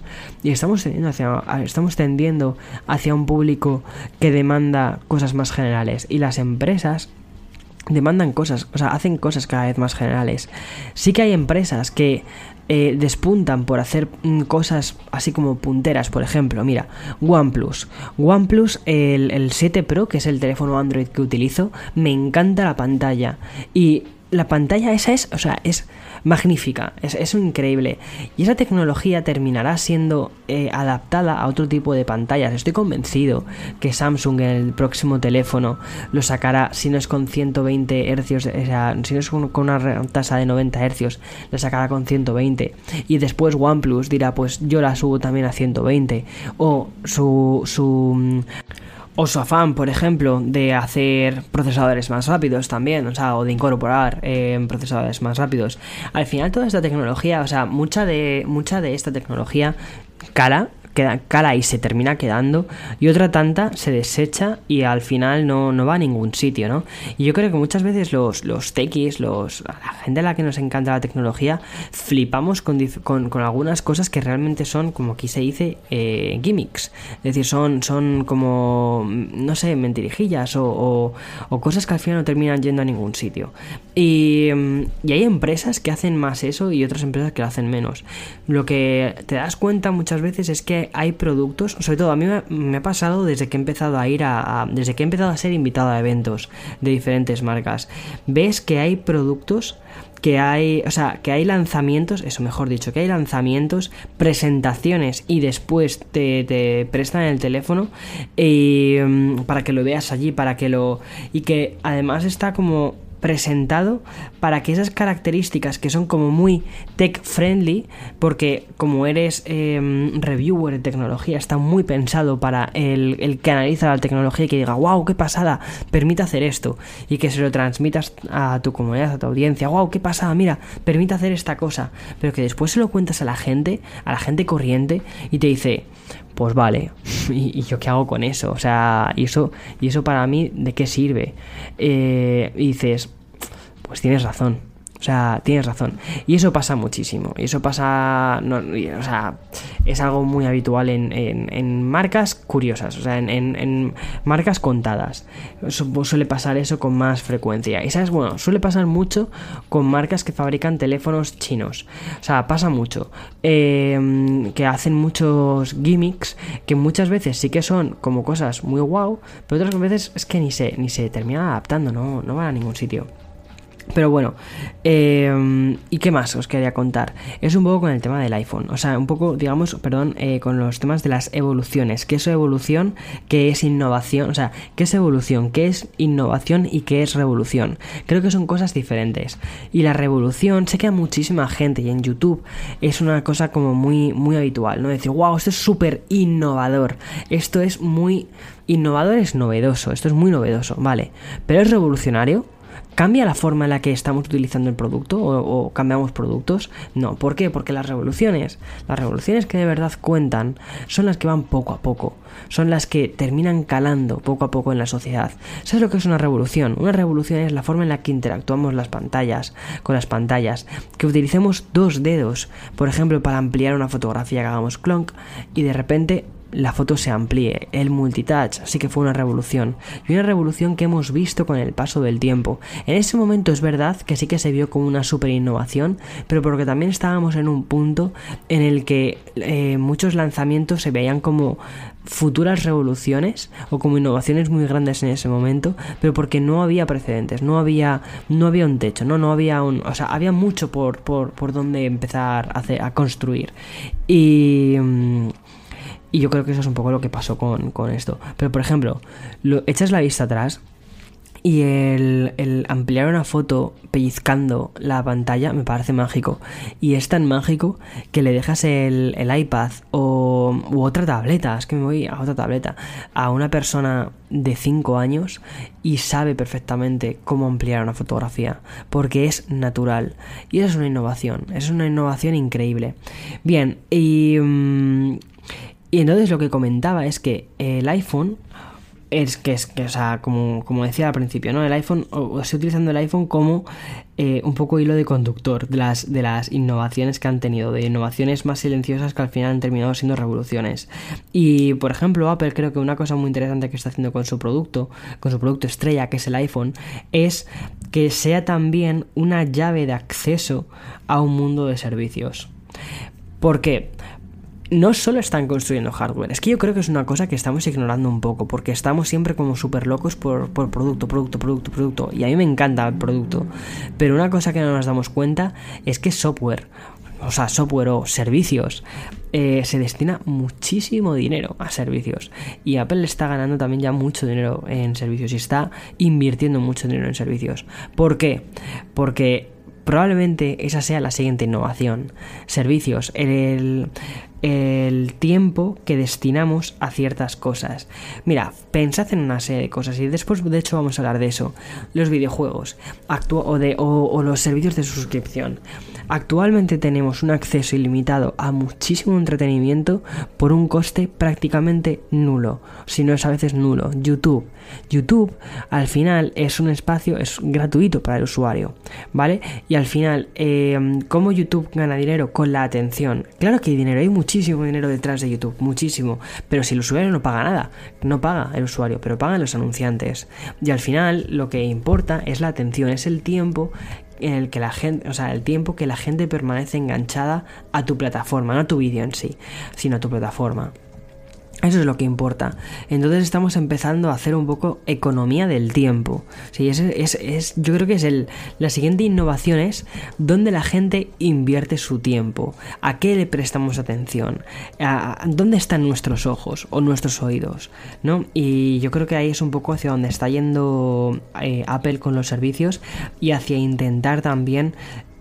Y estamos tendiendo hacia, estamos tendiendo hacia un público que demanda cosas más generales y las empresas demandan cosas, o sea, hacen cosas cada vez más generales. Sí que hay empresas que eh, despuntan por hacer mm, cosas así como punteras, por ejemplo, mira, OnePlus. OnePlus, el, el 7 Pro, que es el teléfono Android que utilizo, me encanta la pantalla. Y la pantalla esa es, o sea, es magnífica, es, increíble. Y esa tecnología terminará siendo eh, adaptada a otro tipo de pantallas. Estoy convencido que Samsung en el próximo teléfono lo sacará, si no es con 120 Hz, o sea, si no es con, una tasa de 90 Hz, lo sacará con 120. Y después OnePlus dirá, pues yo la subo también a 120. O su, su o su afán, por ejemplo, de hacer procesadores más rápidos también, o sea, o de incorporar eh, procesadores más rápidos. Al final toda esta tecnología, o sea, mucha de, mucha de esta tecnología cala queda, cala y se termina quedando y otra tanta se desecha y al final no, no va a ningún sitio, ¿no? Y yo creo que muchas veces los, los techies, los, la gente a la que nos encanta la tecnología, flipamos con, con, algunas cosas que realmente son, como aquí se dice, eh, gimmicks. Es decir, son, son como, no sé, mentirijillas o, o, cosas que al final no terminan yendo a ningún sitio. Y, y hay empresas que hacen más eso y otras empresas que lo hacen menos. Lo que te das cuenta muchas veces es que hay productos, sobre todo a mí me, ha pasado desde que he empezado a ir a, desde que he empezado a ser invitado a eventos de diferentes marcas. Ves que hay productos que hay, o sea, que hay lanzamientos, eso mejor dicho, que hay lanzamientos, presentaciones y después te, prestan el teléfono mm, para que lo veas allí, para que lo... y que además está como presentado para que esas características que son como muy tech friendly, porque como eres em, reviewer de tecnología, está muy pensado para el, que analiza la tecnología y que diga, wow, qué pasada, permite hacer esto, y que se lo transmitas a tu comunidad, a tu audiencia, wow, qué pasada, mira, permite hacer esta cosa, pero que después se lo cuentas a la gente, a la gente corriente, y te dice, pues vale, ¿Y, yo qué hago con eso? O sea, ¿y eso, y eso para mí de qué sirve? Eh, y dices, pues tienes razón. O sea, tienes razón. Y eso pasa muchísimo. Y eso pasa. o sea, es algo muy habitual en, marcas curiosas. O sea, en, marcas contadas. suele pasar eso con más frecuencia. Y sabes, bueno, suele pasar mucho con marcas que fabrican teléfonos chinos. O sea, pasa mucho. Em, que hacen muchos gimmicks. Que muchas veces sí que son como cosas muy guau. Pero otras veces es que ni se, ni se terminan adaptando. No, no van a ningún sitio. Pero bueno, eh, ¿y qué más os quería contar? Es un poco con el tema del iPhone, o sea, un poco, digamos, perdón, eh, con los temas de las evoluciones. ¿Qué es evolución? ¿Qué es innovación? O sea, ¿qué es evolución? ¿Qué es innovación? ¿Y qué es revolución? Creo que son cosas diferentes. Y la revolución, sé que a muchísima gente y en YouTube es una cosa como muy, muy habitual, ¿no? Decir, wow, esto es súper innovador, esto es muy... Innovador es novedoso, esto es muy novedoso, vale, pero es revolucionario, ¿Cambia la forma en la que estamos utilizando el producto o, cambiamos productos? No, ¿por qué? Porque las revoluciones, las revoluciones que de verdad cuentan, son las que van poco a poco, son las que terminan calando poco a poco en la sociedad. ¿Sabes lo que es una revolución? Una revolución es la forma en la que interactuamos las pantallas, con las pantallas, que utilicemos dos dedos, por ejemplo, para ampliar una fotografía que hagamos clonk y de repente la foto se amplíe, el multitouch, así que fue una revolución, y una revolución que hemos visto con el paso del tiempo. En ese momento es verdad que sí que se vio como una super innovación, pero porque también estábamos en un punto en el que eh, muchos lanzamientos se veían como futuras revoluciones o como innovaciones muy grandes en ese momento, pero porque no había precedentes, no había, no había un techo, no, no había un, o sea, había mucho por, por, por donde empezar a, construir. Y, mm, y yo creo que eso es un poco lo que pasó con, esto. Pero por ejemplo, lo, echas la vista atrás y el, ampliar una foto pellizcando la pantalla me parece mágico. Y es tan mágico que le dejas el, iPad o u otra tableta, es que me voy a otra tableta, a una persona de 5 años y sabe perfectamente cómo ampliar una fotografía, porque es natural. Y eso es una innovación, es una innovación increíble. Bien, y... Mm, y entonces lo que comentaba es que el iPhone es que es que, o sea, como, decía al principio, ¿no? El iPhone, o, estoy utilizando el iPhone como eh, un poco hilo de conductor de las, de las innovaciones que han tenido, de innovaciones más silenciosas que al final han terminado siendo revoluciones. Y por ejemplo, Apple creo que una cosa muy interesante que está haciendo con su producto, con su producto estrella, que es el iPhone, es que sea también una llave de acceso a un mundo de servicios. ¿Por qué? No solo están construyendo hardware, es que yo creo que es una cosa que estamos ignorando un poco, porque estamos siempre como súper locos por, producto, producto, producto, producto, y a mí me encanta el producto, pero una cosa que no nos damos cuenta es que software, o sea, software o servicios, eh, se destina muchísimo dinero a servicios. Y Apple está ganando también ya mucho dinero en servicios y está invirtiendo mucho dinero en servicios. ¿Por qué? Porque probablemente esa sea la siguiente innovación. Servicios. El, el tiempo que destinamos a ciertas cosas. Mira, pensad en una serie de cosas y después de hecho vamos a hablar de eso. Los videojuegos o, de, o los servicios de suscripción. Actualmente tenemos un acceso ilimitado a muchísimo entretenimiento por un coste prácticamente nulo, si no es a veces nulo. YouTube. YouTube al final es un espacio, es gratuito para el usuario, ¿vale? Y al final, eh, ¿cómo YouTube gana dinero? Con la atención. Claro que hay dinero, hay muchísimo dinero detrás de YouTube, muchísimo, pero si el usuario no paga nada, no paga el usuario, pero pagan los anunciantes. Y al final lo que importa es la atención, es el tiempo en el que la gente, o sea, el tiempo que la gente permanece enganchada a tu plataforma, no a tu vídeo en sí, sino a tu plataforma. Eso es lo que importa. Entonces estamos empezando a hacer un poco economía del tiempo. Sí, es, es, yo creo que es el, la siguiente innovación es dónde la gente invierte su tiempo, a qué le prestamos atención, a, dónde están nuestros ojos o nuestros oídos, ¿no? Y yo creo que ahí es un poco hacia donde está yendo eh, Apple con los servicios y hacia intentar también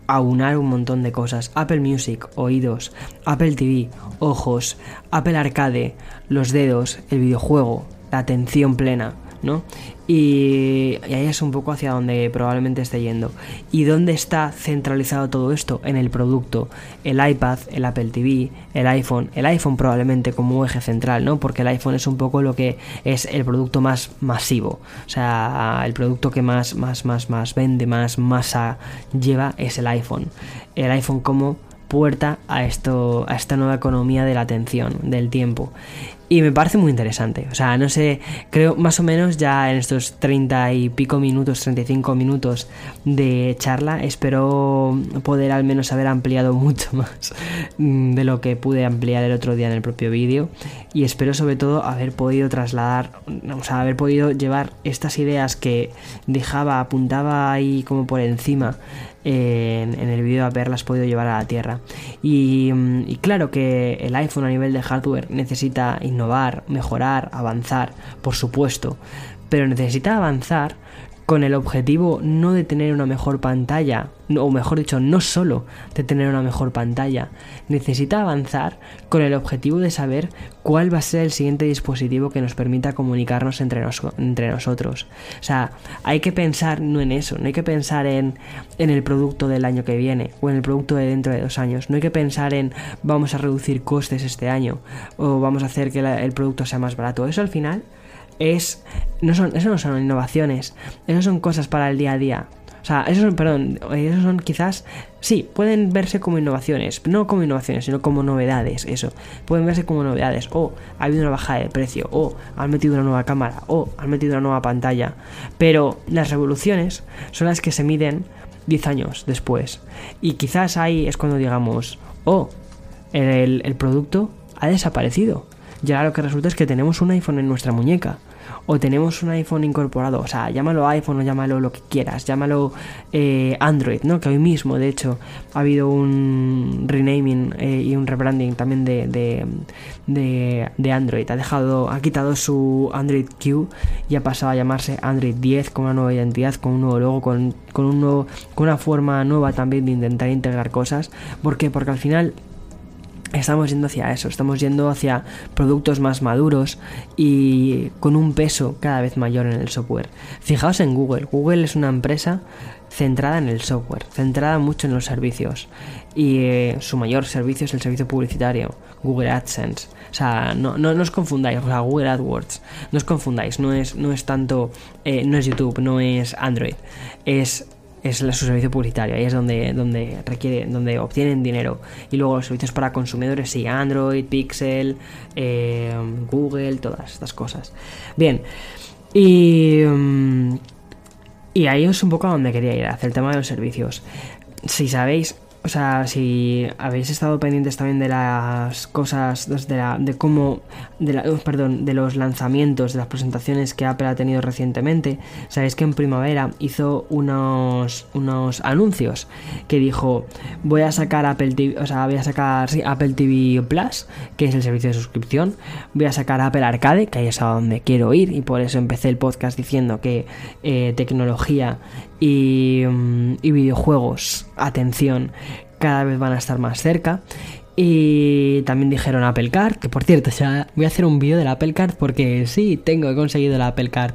aunar un montón de cosas. Apple Music, oídos, Apple TV, ojos, Apple Arcade, los dedos, el videojuego, la atención plena. ¿No? Y, ahí es un poco hacia donde probablemente esté yendo. ¿Y dónde está centralizado todo esto? En el producto. El iPad, el Apple TV, el iPhone. El iPhone probablemente como eje central, ¿no? Porque el iPhone es un poco lo que es el producto más masivo. O sea, el producto que más, más, más, más vende, más masa lleva es el iPhone. El iPhone como puerta a esto a esta nueva economía de la atención del tiempo Y me parece muy interesante. O sea, no sé, creo más o menos ya en estos 30 y pico minutos, 35 minutos de charla, espero poder al menos haber ampliado mucho más de lo que pude ampliar el otro día en el propio vídeo. Y espero sobre todo haber podido trasladar, o sea, haber podido llevar estas ideas que dejaba, apuntaba ahí como por encima en, el vídeo haberlas podido llevar a la tierra. Y, y, claro que el iPhone a nivel de hardware necesita innovar, mejorar, avanzar, por supuesto, pero necesita avanzar con el objetivo no de tener una mejor pantalla, o mejor dicho, no solo de tener una mejor pantalla, necesita avanzar con el objetivo de saber cuál va a ser el siguiente dispositivo que nos permita comunicarnos entre, nosotros. O sea, hay que pensar no en eso, no hay que pensar en, en el producto del año que viene o en el producto de dentro de dos años, no hay que pensar en vamos a reducir costes este año o vamos a hacer que el producto sea más barato. Eso al final es. No son, eso no son innovaciones, eso son cosas para el día a día. O sea, esos son, perdón, esos son quizás, sí, pueden verse como innovaciones, no como innovaciones, sino como novedades, eso. Pueden verse como novedades, o ha habido una bajada de precio, o han metido una nueva cámara, o han metido una nueva pantalla. Pero las revoluciones son las que se miden 10 años después. Y quizás ahí es cuando digamos, oh, el, el producto ha desaparecido. Ya lo que resulta es que tenemos un iPhone en nuestra muñeca o tenemos un iPhone incorporado, o sea, llámalo iPhone o llámalo lo que quieras, llámalo eh, Android, ¿no? Que hoy mismo, de hecho, ha habido un renaming eh, y un rebranding también de, de, Android. Ha dejado, ha quitado su Android Q y ha pasado a llamarse Android 10 con una nueva identidad, con un nuevo logo, con, con, un con una forma nueva también de intentar integrar cosas. ¿Por qué? Porque al final Estamos yendo hacia eso, estamos yendo hacia productos más maduros y con un peso cada vez mayor en el software. Fijaos en Google, Google es una empresa centrada en el software, centrada mucho en los servicios y eh, su mayor servicio es el servicio publicitario, Google AdSense. O sea, no, no, os confundáis, o sea, Google AdWords, no os confundáis, no es, no es tanto, eh, no es YouTube, no es Android, es es su servicio publicitario, ahí es donde, donde donde obtienen dinero. Y luego los servicios para consumidores, sí, Android, Pixel, eh, Google, todas estas cosas. Bien, y, mm, y ahí es un poco a donde quería ir, hacia el tema de los servicios. Si sabéis, o sea, si habéis estado pendientes también de las cosas, de, la, de cómo, de la, oh, perdón, de los lanzamientos, de las presentaciones que Apple ha tenido recientemente, sabéis que en primavera hizo unos, unos anuncios que dijo, voy a sacar Apple TV, o sea, voy a sacar Apple TV Plus, que es el servicio de suscripción, voy a sacar Apple Arcade, que ahí es a donde quiero ir, y por eso empecé el podcast diciendo que eh, tecnología Mm, y, videojuegos, atención, cada vez van a estar más cerca. Y también dijeron Apple Card, que por cierto, ya voy a hacer un vídeo del Apple Card porque sí, tengo, he conseguido el Apple Card.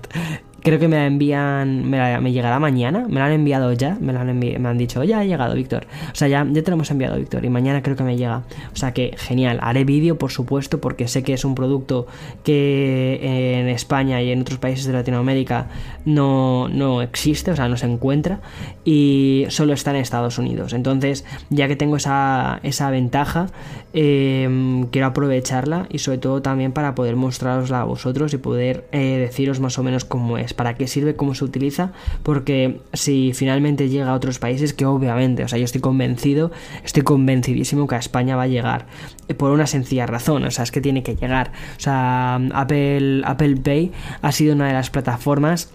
Creo que me la envían, me, llegará mañana, me la han enviado ya, me, la han, me han dicho, ya ha llegado, Víctor. O sea, ya, ya te lo hemos enviado, Víctor, y mañana creo que me llega. O sea que genial, haré vídeo, por supuesto, porque sé que es un producto que en España y en otros países de Latinoamérica no, no existe, o sea, no se encuentra, y solo está en Estados Unidos. Entonces, ya que tengo esa, esa ventaja, em, quiero aprovecharla y sobre todo también para poder mostrarosla a vosotros y poder eh, deciros más o menos cómo es para qué sirve, cómo se utiliza, porque si finalmente llega a otros países, que obviamente, o sea, yo estoy convencido, estoy convencidísimo que a España va a llegar, eh, por una sencilla razón, o sea, es que tiene que llegar. O sea, Apple, Apple Pay ha sido una de las plataformas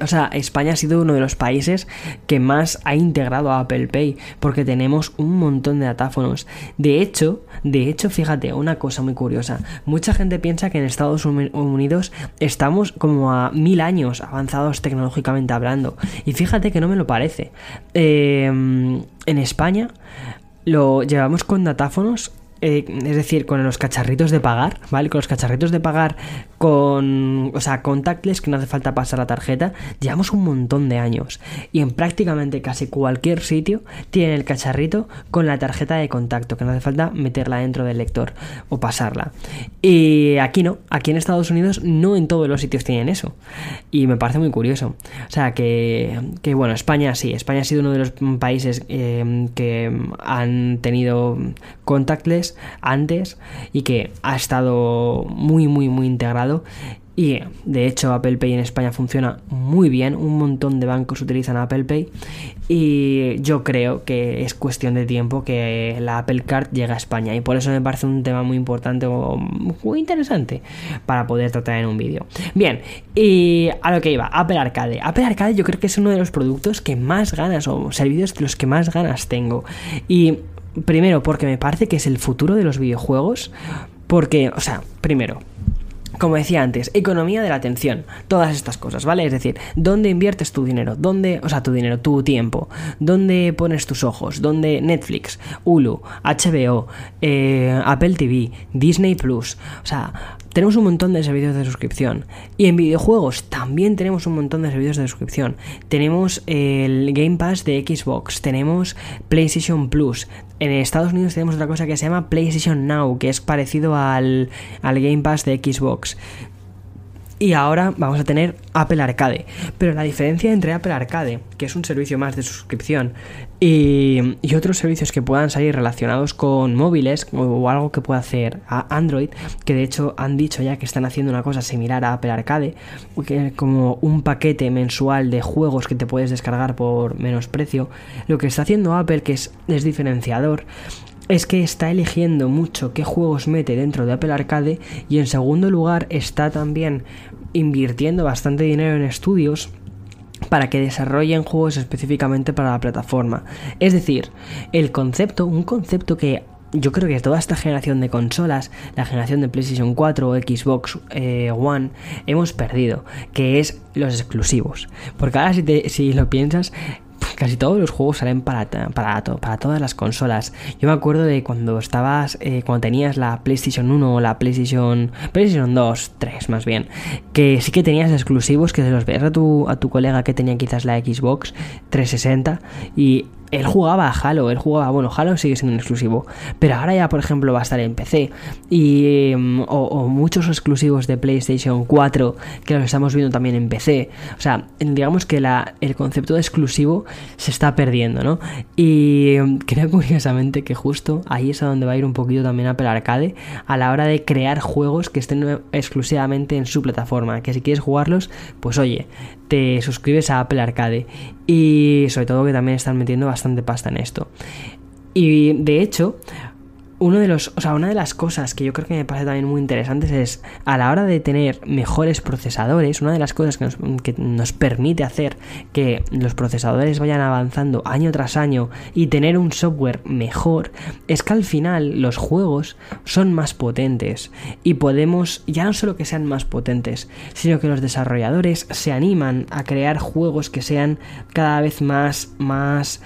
o sea, España ha sido uno de los países que más ha integrado a Apple Pay porque tenemos un montón de datáfonos. De hecho, de hecho, fíjate, una cosa muy curiosa. Mucha gente piensa que en Estados Unidos estamos como a mil años avanzados tecnológicamente hablando. Y fíjate que no me lo parece. Em, en España lo llevamos con datáfonos eh, es decir, con los cacharritos de pagar, ¿vale? Con los cacharritos de pagar con, o sea, contactless, que no hace falta pasar la tarjeta, llevamos un montón de años. Y en prácticamente casi cualquier sitio tiene el cacharrito con la tarjeta de contacto, que no hace falta meterla dentro del lector o pasarla. Y aquí no, aquí en Estados Unidos no en todos los sitios tienen eso. Y me parece muy curioso. O sea, que, que bueno, España sí, España ha sido uno de los países eh, que han tenido contactless antes y que ha estado muy, muy, muy integrado. Y de hecho Apple Pay en España funciona muy bien, un montón de bancos utilizan Apple Pay y yo creo que es cuestión de tiempo que la Apple Card llegue a España y por eso me parece un tema muy importante o muy interesante para poder tratar en un vídeo. Bien, y a lo que iba, Apple Arcade. Apple Arcade yo creo que es uno de los productos que más ganas o servicios de los que más ganas tengo y primero porque me parece que es el futuro de los videojuegos porque, o sea, primero, como decía antes, economía de la atención, todas estas cosas, ¿vale? Es decir, ¿dónde inviertes tu dinero? ¿Dónde, o sea, tu dinero, tu tiempo? ¿Dónde pones tus ojos? ¿Dónde Netflix, Hulu, HBO, eh, Apple TV, Disney Plus? O sea, tenemos un montón de servicios de suscripción. Y en videojuegos también tenemos un montón de servicios de suscripción. Tenemos el Game Pass de Xbox, tenemos PlayStation Plus. En Estados Unidos tenemos otra cosa que se llama PlayStation Now, que es parecido al, al Game Pass de Xbox. Y ahora vamos a tener Apple Arcade. Pero la diferencia entre Apple Arcade, que es un servicio más de suscripción, y, otros servicios que puedan salir relacionados con móviles o, algo que pueda hacer a Android, que de hecho han dicho ya que están haciendo una cosa similar a Apple Arcade, que como un paquete mensual de juegos que te puedes descargar por menos precio. Lo que está haciendo Apple, que es, es diferenciador, es que está eligiendo mucho qué juegos mete dentro de Apple Arcade y en segundo lugar está también invirtiendo bastante dinero en estudios para que desarrollen juegos específicamente para la plataforma. Es decir, el concepto, un concepto que yo creo que toda esta generación de consolas, la generación de PlayStation 4 o Xbox eh, One, hemos perdido, que es los exclusivos. Porque ahora si, si lo piensas, casi todos los juegos salen para, para, para todas las consolas. Yo me acuerdo de cuando estabas, eh, cuando tenías la PlayStation 1 o la PlayStation, PlayStation 2, 3 más bien, que sí que tenías exclusivos que se los veías a tu, a tu colega que tenía quizás la Xbox 360 y él jugaba a Halo, él jugaba, bueno, Halo sigue siendo un exclusivo, pero ahora ya, por ejemplo, va a estar en PC y, mm, o, muchos exclusivos de PlayStation 4 que los estamos viendo también en PC. O sea, digamos que la, el concepto de exclusivo se está perdiendo, ¿no? Y mm, creo curiosamente que justo ahí es a donde va a ir un poquito también Apple Arcade a la hora de crear juegos que estén exclusivamente en su plataforma, que si quieres jugarlos, pues oye, te suscribes a Apple Arcade y sobre todo que también están metiendo bastante pasta en esto. Y de hecho, uno de los, o sea, una de las cosas que yo creo que me parece también muy interesantes es a la hora de tener mejores procesadores, una de las cosas que nos, que nos, permite hacer que los procesadores vayan avanzando año tras año y tener un software mejor es que al final los juegos son más potentes y podemos ya no solo que sean más potentes, sino que los desarrolladores se animan a crear juegos que sean cada vez más más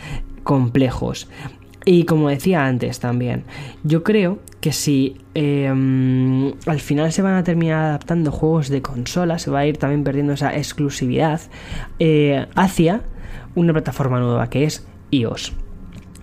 complejos. Y como decía antes también, yo creo que si em, al final se van a terminar adaptando juegos de consola, se va a ir también perdiendo esa exclusividad eh, hacia una plataforma nueva que es iOS.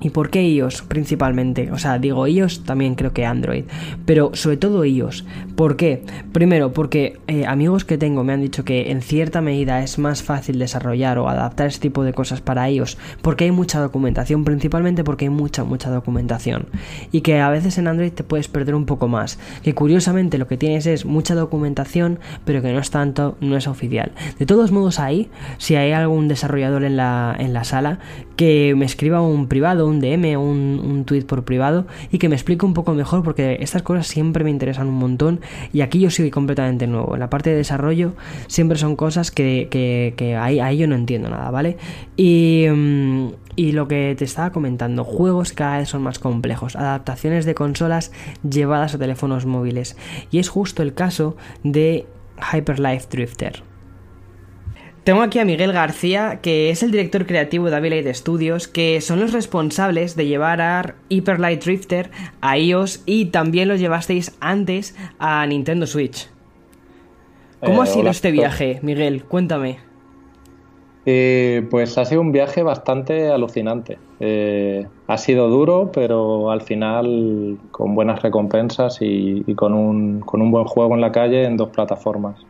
¿Y por qué iOS principalmente? O sea, digo iOS, también creo que Android, pero sobre todo iOS. ¿Por qué? Primero, porque eh, amigos que tengo me han dicho que en cierta medida es más fácil desarrollar o adaptar este tipo de cosas para iOS porque hay mucha documentación, principalmente porque hay mucha, mucha documentación. Y que a veces en Android te puedes perder un poco más. Que curiosamente lo que tienes es mucha documentación, pero que no es tanto, no es oficial. De todos modos, ahí, si hay algún desarrollador en la, en la sala, que me escriba un privado un DM, un, un tweet por privado y que me explique un poco mejor porque estas cosas siempre me interesan un montón y aquí yo soy completamente nuevo. En la parte de desarrollo siempre son cosas que, que, ahí, yo no entiendo nada, ¿vale? Y, mm, y lo que te estaba comentando, juegos cada vez son más complejos, adaptaciones de consolas llevadas a teléfonos móviles. Y es justo el caso de Hyper Life Drifter. Tengo aquí a Miguel García, que es el director creativo de Avilite Studios, que son los responsables de llevar a Hyper Light Drifter a iOS y también lo llevasteis antes a Nintendo Switch. ¿Cómo ha eh, sido este viaje, Miguel? Cuéntame. Eh, pues ha sido un viaje bastante alucinante. Eh, ha sido duro, pero al final con buenas recompensas y, con, un, con un buen juego en la calle en dos plataformas.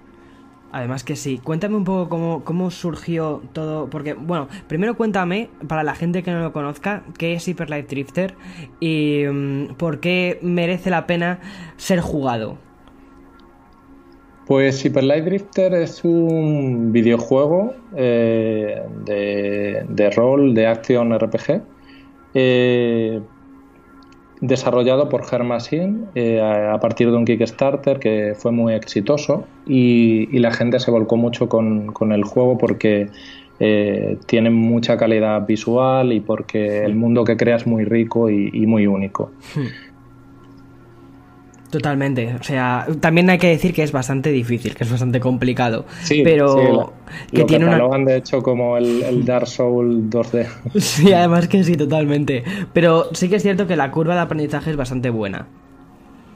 Además que sí. Cuéntame un poco cómo, cómo surgió todo. Porque, bueno, primero cuéntame, para la gente que no lo conozca, qué es Hyper Light Drifter y mm, por qué merece la pena ser jugado. Pues Hyper Light Drifter es un videojuego eh, de, de, rol, de acción RPG, eh, desarrollado por Hermasin eh, a partir de un Kickstarter que fue muy exitoso y, la gente se volcó mucho con, el juego porque eh, tiene mucha calidad visual y porque el mundo que crea es muy rico y, muy único. Hmm. Totalmente. O sea, también hay que decir que es bastante difícil, que es bastante complicado. Sí, pero que tiene una. de hecho como el, Dark Soul 2D. Sí, además que sí, totalmente. Pero sí que es cierto que la curva de aprendizaje es bastante buena.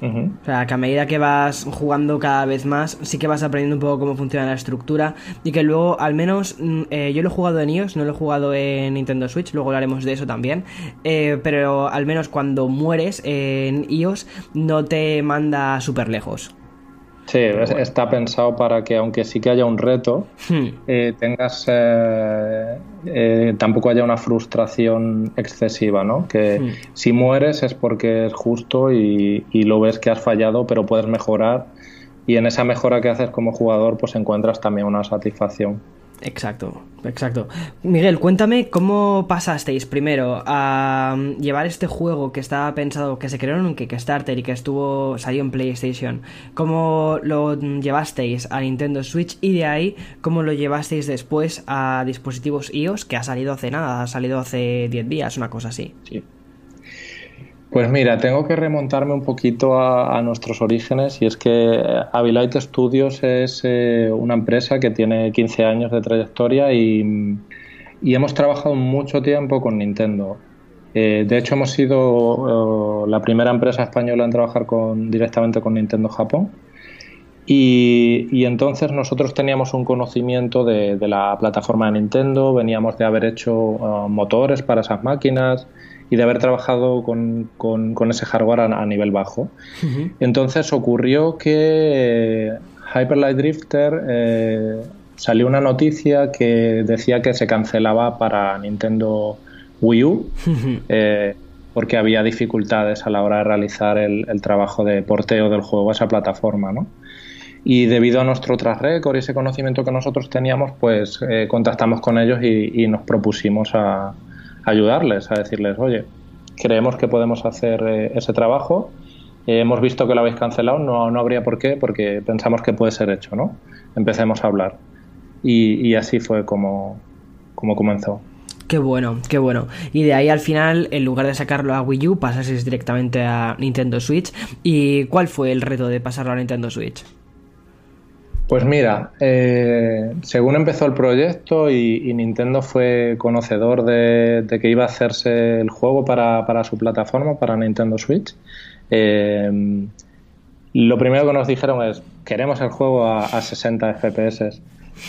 O sea, que a medida que vas jugando cada vez más, sí que vas aprendiendo un poco cómo funciona la estructura y que luego, al menos, mm, eh, yo lo he jugado en iOS, no lo he jugado en Nintendo Switch, luego hablaremos de eso también, eh, pero al menos cuando mueres en iOS no te manda súper lejos. Sí, está pensado para que aunque sí que haya un reto, hmm. eh, tengas eh, eh, tampoco haya una frustración excesiva, ¿no? Que hmm. si mueres es porque es justo y, y, lo ves que has fallado, pero puedes mejorar y en esa mejora que haces como jugador, pues encuentras también una satisfacción. Exacto, exacto. Miguel, cuéntame cómo pasasteis primero a mm, llevar este juego que estaba pensado, que se creó en un Kickstarter y que estuvo salió en PlayStation. ¿Cómo lo llevasteis a Nintendo Switch y de ahí cómo lo llevasteis después a dispositivos iOS que ha salido hace nada, ha salido hace 10 días, una cosa así? Sí. Pues mira, tengo que remontarme un poquito a, nuestros orígenes y es que Abilite Studios es eh, una empresa que tiene 15 años de trayectoria y, hemos trabajado mucho tiempo con Nintendo. Eh, de hecho, hemos sido eh, la primera empresa española en trabajar con, directamente con Nintendo Japón. Y, entonces nosotros teníamos un conocimiento de, la plataforma de Nintendo, veníamos de haber hecho motores para esas máquinas, y de haber trabajado con, con, ese hardware a, nivel bajo. Entonces ocurrió que Hyper Light Drifter eh, salió una noticia que decía que se cancelaba para Nintendo Wii U. Eh, porque había dificultades a la hora de realizar el, trabajo de porteo del juego a esa plataforma, ¿no? Y debido a nuestro track record y ese conocimiento que nosotros teníamos, pues eh, contactamos con ellos y nos propusimos a, ayudarles, a decirles, oye, creemos que podemos hacer eh, ese trabajo, eh, hemos visto que lo habéis cancelado, no, no habría por qué, porque pensamos que puede ser hecho, ¿no? Empecemos a hablar. Y, así fue como, como comenzó. Qué bueno, qué bueno. Y de ahí al final, en lugar de sacarlo a Wii U, pasases directamente a Nintendo Switch. ¿Y cuál fue el reto de pasarlo a Nintendo Switch? Pues mira, eh, según empezó el proyecto y, Nintendo fue conocedor de, que iba a hacerse el juego para, su plataforma, para Nintendo Switch, eh, lo primero que nos dijeron es, queremos el juego a, 60 FPS,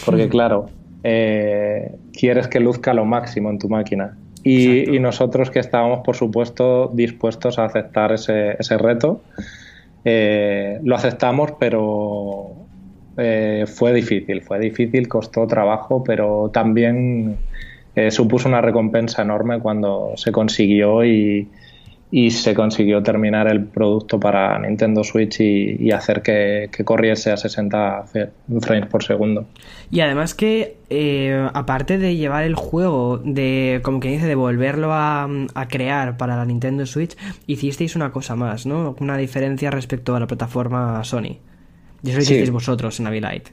porque claro, eh, quieres que luzca lo máximo en tu máquina. Y, nosotros que estábamos, por supuesto, dispuestos a aceptar ese, ese reto, lo aceptamos, pero eh, fue difícil, fue difícil, costó trabajo, pero también eh, supuso una recompensa enorme cuando se consiguió y, se consiguió terminar el producto para Nintendo Switch y, hacer que, corriese a 60 frames por segundo. Y además que, eh, aparte de llevar el juego, de como que dice, de volverlo a, a, crear para la Nintendo Switch, hicisteis una cosa más, ¿no? Una diferencia respecto a la plataforma Sony. Y eso lo hicisteis vosotros en Abilite.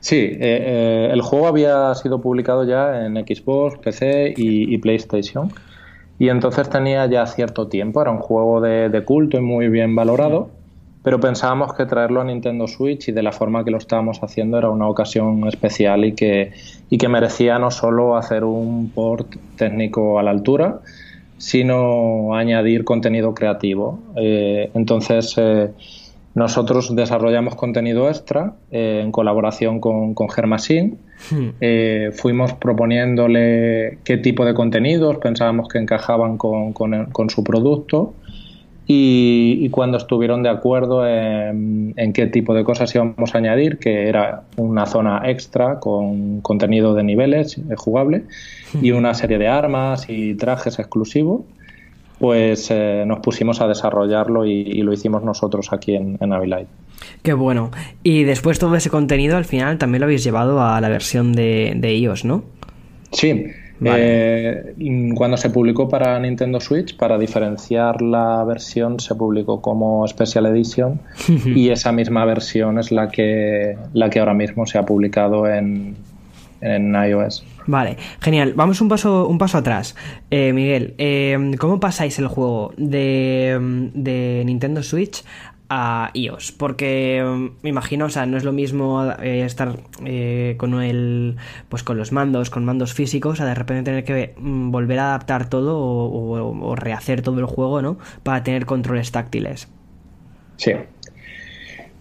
Sí, eh, eh, el juego había sido publicado ya en Xbox, PC y, PlayStation. Y entonces tenía ya cierto tiempo, era un juego de, culto y muy bien valorado, pero pensábamos que traerlo a Nintendo Switch y de la forma que lo estábamos haciendo era una ocasión especial y que, y que merecía no solo hacer un port técnico a la altura, sino añadir contenido creativo. Eh, entonces nosotros desarrollamos contenido extra eh, en colaboración con, con Germasin. Hmm. Eh, fuimos proponiéndole qué tipo de contenidos pensábamos que encajaban con, su producto y, cuando estuvieron de acuerdo en, qué tipo de cosas íbamos a añadir, que era una zona extra con contenido de niveles eh, jugable y una serie de armas y trajes exclusivos, pues eh, nos pusimos a desarrollarlo y, lo hicimos nosotros aquí en, en Avilite. Qué bueno. Y después todo ese contenido al final también lo habéis llevado a la versión de, de iOS, ¿no? Sí, eh, cuando se publicó para Nintendo Switch, para diferenciar la versión, se publicó como Special Edition y esa misma versión es la que, la que ahora mismo se ha publicado en, en iOS. Vale, genial. Vamos un paso, un paso atrás. Eh, Miguel, eh, ¿cómo pasáis el juego de, de Nintendo Switch a iOS, porque mm, me imagino, o sea, no es lo mismo eh, estar eh, con el, pues con los mandos, con mandos físicos, a de repente tener que mm, volver a adaptar todo o, rehacer todo el juego, ¿no? Para tener controles táctiles. Sí.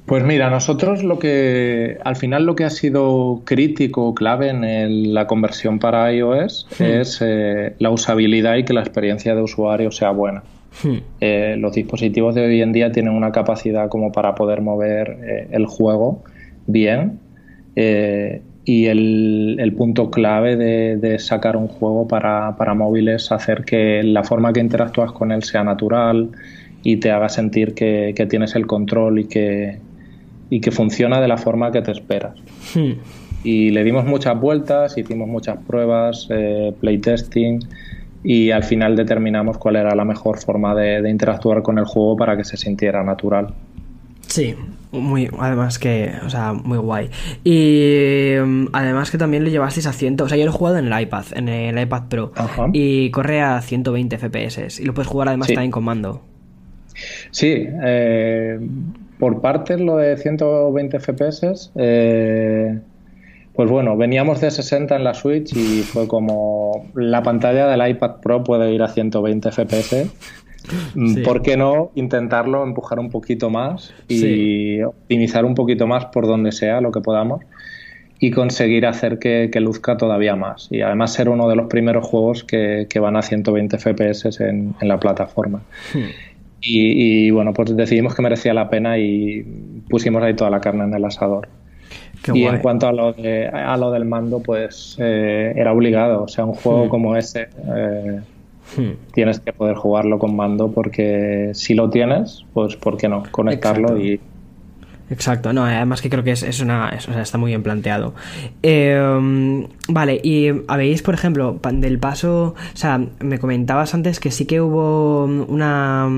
Pues mira, nosotros lo que, al final lo que ha sido crítico, clave en la conversión para iOS hmm. es eh, la usabilidad y que la experiencia de usuario sea buena. Hmm. Eh, los dispositivos de hoy en día tienen una capacidad como para poder mover eh, el juego bien eh, y el, punto clave de, sacar un juego para, para móviles es hacer que la forma que interactúas con él sea natural y te haga sentir que, tienes el control y que, y que funciona de la forma que te esperas. Hmm. Y le dimos muchas vueltas, hicimos muchas pruebas, playtesting y al final determinamos cuál era la mejor forma de, interactuar con el juego para que se sintiera natural. Sí, muy, además que, o sea, muy guay. Y mm, además que también lo llevasteis a 100, o sea, yo lo he jugado en el iPad, en el iPad Pro, y corre a 120 FPS, y lo puedes jugar además también con mando. Sí, eh, por partes lo de 120 FPS, eh, pues bueno, veníamos de 60 en la Switch y fue como la pantalla del iPad Pro puede ir a 120 FPS. Mm, ¿Por qué no intentarlo empujar un poquito más y optimizar un poquito más por donde sea lo que podamos y conseguir hacer que, luzca todavía más? Y además ser uno de los primeros juegos que, van a 120 FPS en, la plataforma. Hmm. Y, y, bueno, pues decidimos que merecía la pena y pusimos ahí toda la carne en el asador y en cuanto a lo, de, a lo del mando, pues eh, era obligado. O sea, un juego hmm. como ese eh, hmm. tienes que poder jugarlo con mando porque si lo tienes, pues ¿por qué no? Conectarlo y Exacto, no, además que creo que es, es una. o sea, está muy bien planteado. Em, vale, y habéis, por ejemplo, del paso. O sea, me comentabas antes que sí que hubo una.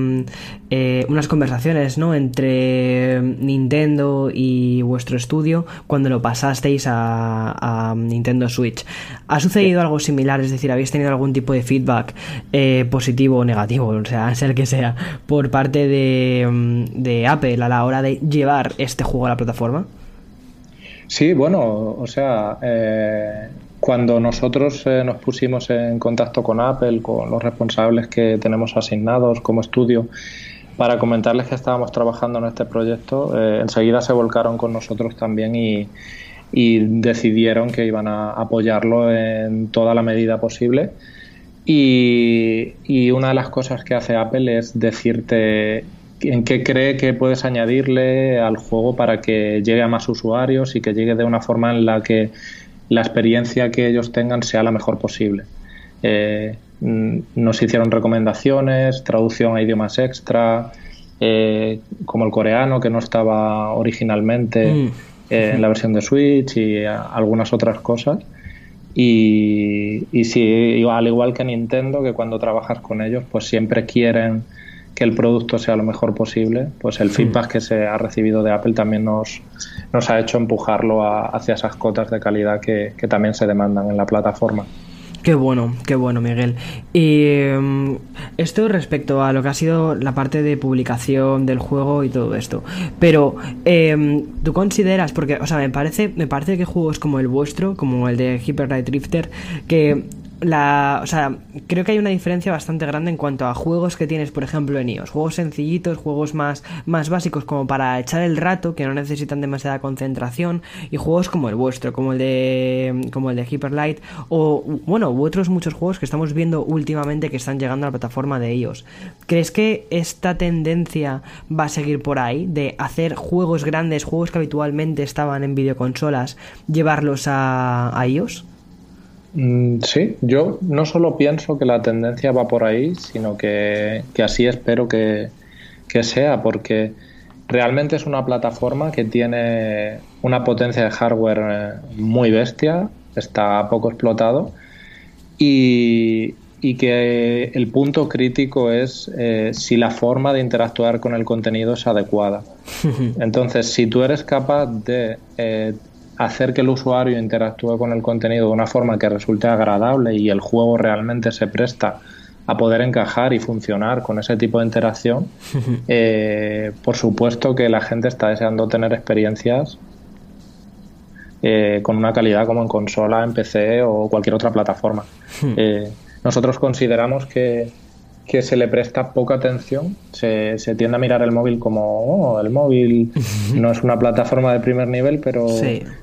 Eh, unas conversaciones, ¿no? Entre Nintendo y vuestro estudio cuando lo pasasteis a, Nintendo Switch. ¿Ha sucedido algo similar? Es decir, ¿habéis tenido algún tipo de feedback eh, positivo o negativo? O sea, sea el que sea, por parte de, de Apple a la hora de llevar este juego a la plataforma? Sí, bueno, o sea, eh, cuando nosotros eh, nos pusimos en contacto con Apple, con los responsables que tenemos asignados como estudio, para comentarles que estábamos trabajando en este proyecto, eh, enseguida se volcaron con nosotros también y, decidieron que iban a apoyarlo en toda la medida posible. Y, y, una de las cosas que hace Apple es decirte en qué cree que puedes añadirle al juego para que llegue a más usuarios y que llegue de una forma en la que la experiencia que ellos tengan sea la mejor posible. Eh, mm, nos hicieron recomendaciones, traducción a idiomas extra, eh, como el coreano que no estaba originalmente mm. eh, en la versión de Switch y algunas otras cosas. Y, y sí, al igual que Nintendo, que cuando trabajas con ellos, pues siempre quieren que el producto sea lo mejor posible, pues el feedback que se ha recibido de Apple también nos, nos ha hecho empujarlo hacia esas cotas de calidad que, también se demandan en la plataforma. Qué bueno, qué bueno, Miguel. Y mm, esto respecto a lo que ha sido la parte de publicación del juego y todo esto. Pero, em, ¿tú consideras, porque, o sea, me parece, me parece que juegos como el vuestro, como el de Hyper Light Drifter, que la, o sea, creo que hay una diferencia bastante grande en cuanto a juegos que tienes, por ejemplo, en iOS. Juegos sencillitos, juegos más, más básicos como para echar el rato, que no necesitan demasiada concentración, y juegos como el vuestro, como el de, como el de Hyperlight, o bueno, u otros muchos juegos que estamos viendo últimamente que están llegando a la plataforma de iOS. ¿Crees que esta tendencia va a seguir por ahí? De hacer juegos grandes, juegos que habitualmente estaban en videoconsolas, llevarlos a, a iOS? Mm, sí, yo no solo pienso que la tendencia va por ahí, sino que, así espero que, sea, porque realmente es una plataforma que tiene una potencia de hardware eh, muy bestia, está poco explotado y, que el punto crítico es eh, si la forma de interactuar con el contenido es adecuada. Entonces, si tú eres capaz de eh, hacer que el usuario interactúe con el contenido de una forma que resulte agradable y el juego realmente se presta a poder encajar y funcionar con ese tipo de interacción, eh, por supuesto que la gente está deseando tener experiencias eh, con una calidad como en consola, en PC o cualquier otra plataforma. Eh, nosotros consideramos que, que se le presta poca atención. Se, se tiende a mirar el móvil como, oh, el móvil no es una plataforma de primer nivel, pero,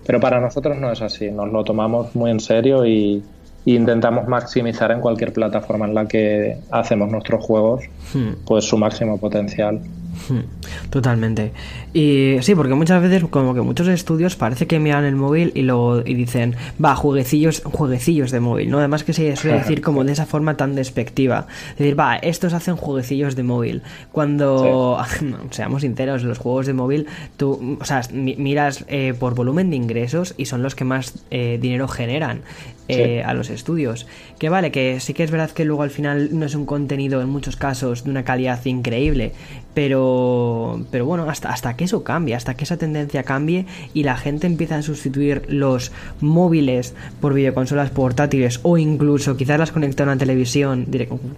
pero para nosotros no es así. Nos lo tomamos muy en serio y, intentamos maximizar en cualquier plataforma en la que hacemos nuestros juegos hmm. pues su máximo potencial. Hmm, totalmente. Y sí, porque muchas veces, como que muchos estudios parece que miran el móvil y luego y dicen, va, jueguecillos, jueguecillos de móvil, ¿no? Además que se suele decir como de esa forma tan despectiva. Es decir, va, estos hacen jueguecillos de móvil. Cuando, seamos sinceros, los juegos de móvil, tú, o sea, miras eh, por volumen de ingresos y son los que más eh, dinero generan. Eh, a los estudios. Que vale, que sí que es verdad que luego al final no es un contenido en muchos casos de una calidad increíble, pero, pero bueno, hasta, hasta que eso cambie, hasta que esa tendencia cambie y la gente empieza a sustituir los móviles por videoconsolas portátiles o incluso quizás las conecta a una televisión,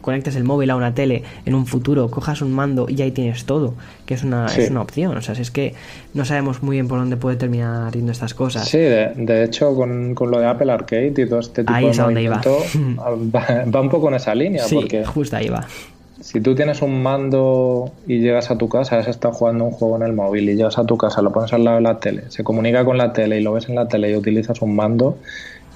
conectes el móvil a una tele en un futuro, cojas un mando y ahí tienes todo, que es una, es una opción. O sea, es que no sabemos muy bien por dónde puede terminar yendo estas cosas. Sí, de, hecho, con, con, lo de Apple Arcade y todo este tipo ahí de movimiento, va. va, un poco en esa línea. Sí, porque justo ahí va. Si tú tienes un mando y llegas a tu casa, has estado jugando un juego en el móvil y llegas a tu casa, lo pones al lado de la tele, se comunica con la tele y lo ves en la tele y utilizas un mando,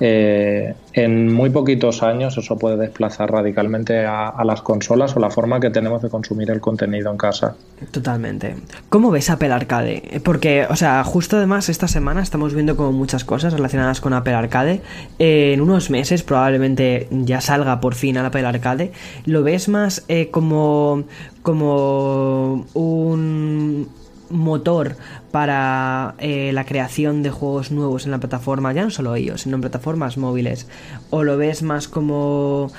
eh, en muy poquitos años eso puede desplazar radicalmente a, las consolas o la forma que tenemos de consumir el contenido en casa. Totalmente. ¿Cómo ves Apple Arcade? Porque, o sea, justo además esta semana estamos viendo como muchas cosas relacionadas con Apple Arcade. en unos meses probablemente ya salga por fin al Apple Arcade. ¿Lo ves más eh, como, como un motor para eh, la creación de juegos nuevos en la plataforma, ya no solo ellos, sino en plataformas móviles? ¿O lo ves más como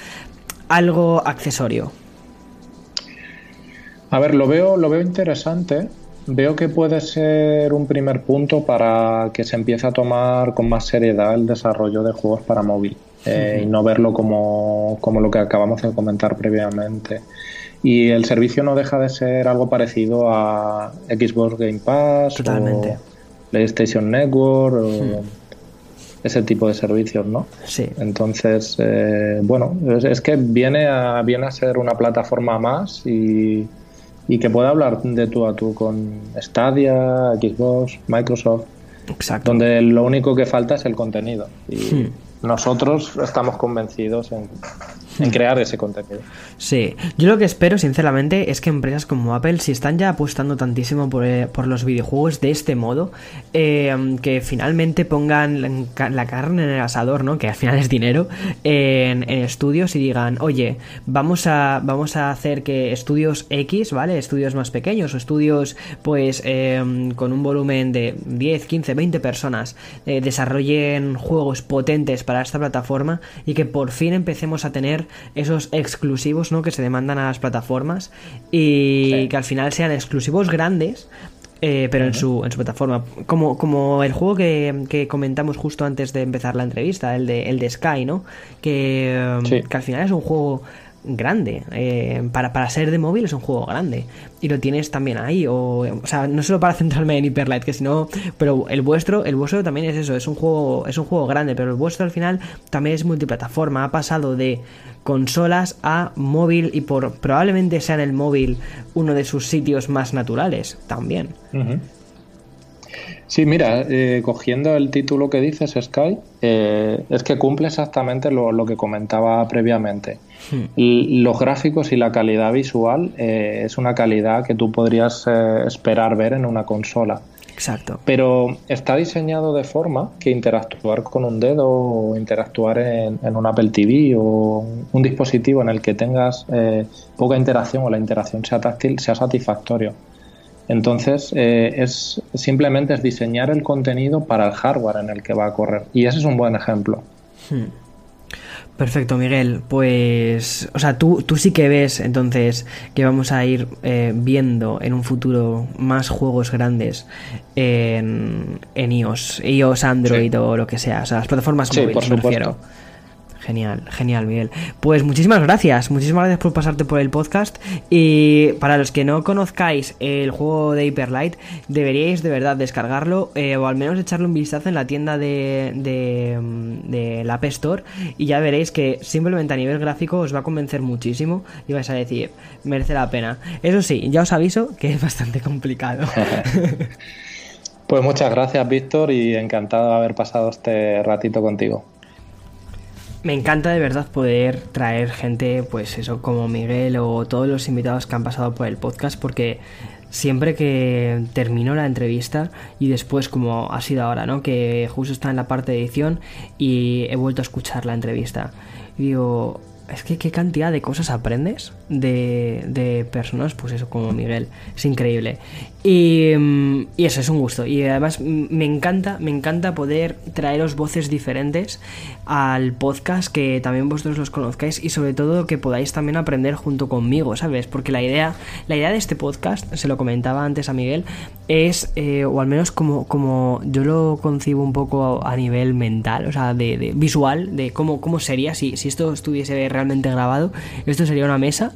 algo accesorio? A ver, lo veo, lo veo interesante. Veo que puede ser un primer punto para que se empiece a tomar con más seriedad el desarrollo de juegos para móvil eh, y no verlo como, como lo que acabamos de comentar previamente. Y el servicio no deja de ser algo parecido a Xbox Game Pass Totalmente. o PlayStation Network o hmm. ese tipo de servicios, ¿no? Sí. Entonces, eh, bueno, es, que viene a, viene a ser una plataforma más y, y que pueda hablar de tú a tú con Stadia, Xbox, Microsoft. Exacto. Donde lo único que falta es el contenido. Y hmm. nosotros estamos convencidos en, en crear ese contenido. Sí, yo lo que espero sinceramente es que empresas como Apple, si están ya apostando tantísimo por, eh, los videojuegos de este modo, eh, que finalmente pongan la, carne en el asador, ¿no? Que al final es dinero, en, estudios y digan, oye, vamos a, vamos a hacer que estudios X, ¿vale? Estudios más pequeños o estudios pues em, con un volumen de 10, 15, 20 personas eh, desarrollen juegos potentes para esta plataforma y que por fin empecemos a tener esos exclusivos ¿no? que se demandan a las plataformas y que al final sean exclusivos grandes. Eh, pero en, su, en su plataforma. Como, como el juego que, comentamos justo antes de empezar la entrevista, el de, el de Sky, ¿no? Que, um, que al final es un juego grande. Eh, para, para, ser de móvil es un juego grande. Y lo tienes también ahí. O, o sea, no solo para centrarme en Hyperlight, que si no. Pero el vuestro, el vuestro también es eso, es un juego, es un juego grande, pero el vuestro al final también es multiplataforma. Ha pasado de consolas a móvil y por probablemente sea en el móvil uno de sus sitios más naturales también. Sí, mira, eh, cogiendo el título que dices, Sky, eh, es que cumple exactamente lo, que comentaba previamente. Hmm. los gráficos y la calidad visual eh, es una calidad que tú podrías esperar ver en una consola. Exacto. Pero está diseñado de forma que interactuar con un dedo o interactuar en, en un Apple TV o un dispositivo en el que tengas poca interacción o la interacción sea táctil sea satisfactorio. Entonces, eh, es simplemente es diseñar el contenido para el hardware en el que va a correr. Y ese es un buen ejemplo. Hmm. Perfecto, Miguel. Pues, o sea, tú, tú sí que ves entonces que vamos a ir eh, viendo en un futuro más juegos grandes en, en iOS, iOS, Android o lo que sea, o sea, las plataformas sí, por supuesto. Genial, genial, Miguel. Pues muchísimas gracias, muchísimas gracias por pasarte por el podcast. Y para los que no conozcáis el juego de Hyperlight, deberíais de verdad descargarlo eh, o al menos echarle un vistazo en la tienda de, de, la App Store y ya veréis que simplemente a nivel gráfico os va a convencer muchísimo y vais a decir, merece la pena. Eso sí, ya os aviso que es bastante complicado. pues muchas gracias, Víctor, y encantado de haber pasado este ratito contigo. Me encanta de verdad poder traer gente, pues eso, como Miguel o todos los invitados que han pasado por el podcast, porque siempre que termino la entrevista y después como ha sido ahora, ¿no? Que justo está en la parte de edición y he vuelto a escuchar la entrevista. Y digo, es que qué cantidad de cosas aprendes de, de personas, pues eso, como Miguel. Es increíble. Mm, y, eso es un gusto. Y además me encanta, me encanta poder traeros voces diferentes al podcast, que también vosotros los conozcáis y sobre todo que podáis también aprender junto conmigo, ¿sabes? Porque la idea, la idea de este podcast, se lo comentaba antes a Miguel, es, eh, o al menos como, como yo lo concibo un poco a, nivel mental, o sea, de, visual, de cómo, cómo sería si, si esto estuviese realmente grabado. Esto sería una mesa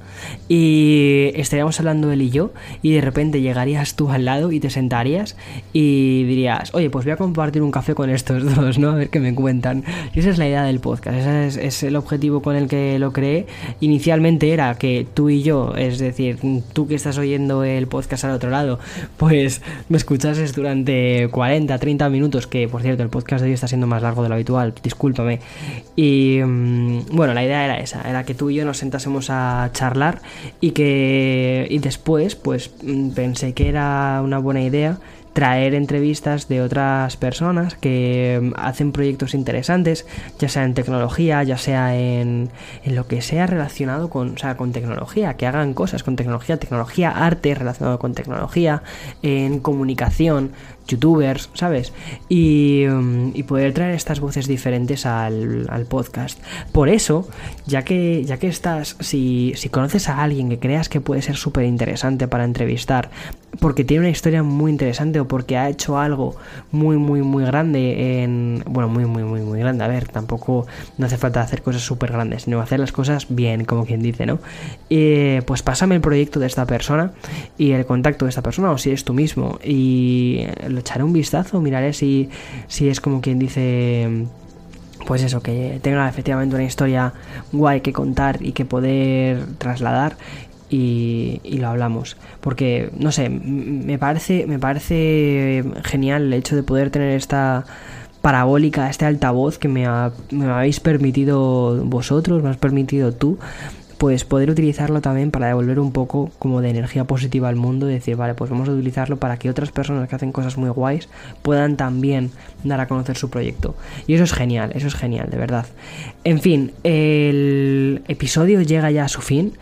y estaríamos hablando él y yo y de repente llegarías tú al lado y te sentarías y dirías, oye, pues voy a compartir un café con estos dos, ¿no? A ver qué me cuentan. Y esa es la idea del podcast, ese es, el objetivo con el que lo creé. Inicialmente era que tú y yo, es decir, tú que estás oyendo el podcast al otro lado, pues me escuchases durante 40, 30 minutos, que por cierto el podcast de hoy está siendo más largo de lo habitual, discúlpame. Y mm, bueno, la idea era esa, era que tú y yo nos sentásemos a charlar y que y después pues mm, pensé que era una buena idea traer entrevistas de otras personas que mm, hacen proyectos interesantes, ya sea en tecnología, ya sea en, en, lo que sea relacionado con, o sea, con tecnología, que hagan cosas con tecnología, tecnología, arte relacionado con tecnología, en comunicación, youtubers, ¿sabes? Y, mm, y, poder traer estas voces diferentes al, al, podcast. Por eso, ya que, ya que estás, si, si conoces a alguien que creas que puede ser súper interesante para entrevistar, porque tiene una historia muy interesante o porque ha hecho algo muy, muy, muy grande en... Bueno, muy, muy, muy, muy grande. A ver, tampoco no hace falta hacer cosas súper grandes, sino hacer las cosas bien, como quien dice, ¿no? Eh, pues pásame el proyecto de esta persona y el contacto de esta persona, o si eres tú mismo, y le echaré un vistazo, miraré si, si es como quien dice pues eso, que tenga efectivamente una historia guay que contar y que poder trasladar y, y, lo hablamos. Porque, no sé, me parece, me parece genial el hecho de poder tener esta parabólica, este altavoz que me habéis permitido vosotros, me has permitido tú pues poder utilizarlo también para devolver un poco como de energía positiva al mundo decir, vale, pues vamos a utilizarlo para que otras personas que hacen cosas muy guays puedan también dar a conocer su proyecto. Y eso es genial, eso es genial, de verdad. En fin, el episodio llega ya a su fin.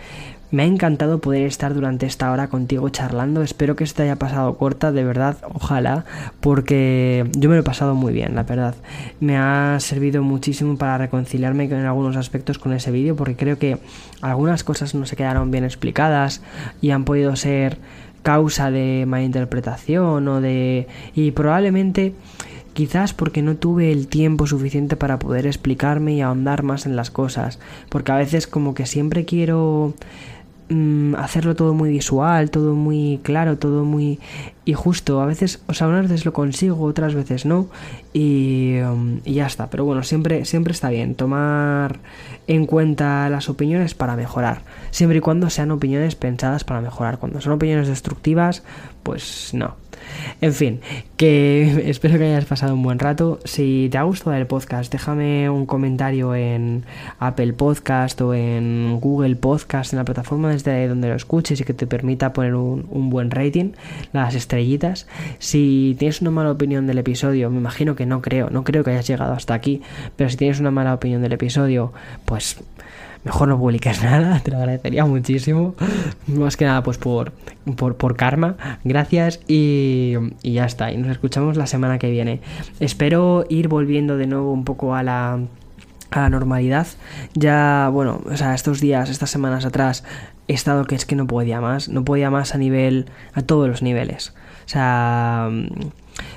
Me ha encantado poder estar durante esta hora contigo charlando. Espero que se te haya pasado corta, de verdad, ojalá, porque yo me lo he pasado muy bien, la verdad. Me ha servido muchísimo para reconciliarme en algunos aspectos con ese vídeo, porque creo que algunas cosas no se quedaron bien explicadas y han podido ser causa de malinterpretación o de... y probablemente Quizás porque no tuve el tiempo suficiente para poder explicarme y ahondar más en las cosas. Porque a veces como que siempre quiero mm, hacerlo todo muy visual, todo muy claro, todo muy y justo. A veces, o sea, unas veces lo consigo, otras veces no. Y, um, y, ya está. Pero bueno, siempre, siempre está bien tomar en cuenta las opiniones para mejorar. Siempre y cuando sean opiniones pensadas para mejorar. Cuando son opiniones destructivas, pues no. En fin, que espero que hayas pasado un buen rato. Si te ha gustado el podcast, déjame un comentario en Apple Podcast o en Google Podcast, en la plataforma desde donde lo escuches y que te permita poner un, un buen rating, las estrellitas. Si tienes una mala opinión del episodio, me imagino que no creo, no creo que hayas llegado hasta aquí, pero si tienes una mala opinión del episodio, pues mejor no publiques nada, te lo agradecería muchísimo. Más que nada, pues por, por, por karma. Gracias y, y, ya está. Y nos escuchamos la semana que viene. Espero ir volviendo de nuevo un poco a la a la normalidad. Ya, bueno, o sea, estos días, estas semanas atrás, he estado que es que no podía más, no podía más a nivel, a todos los niveles. O sea,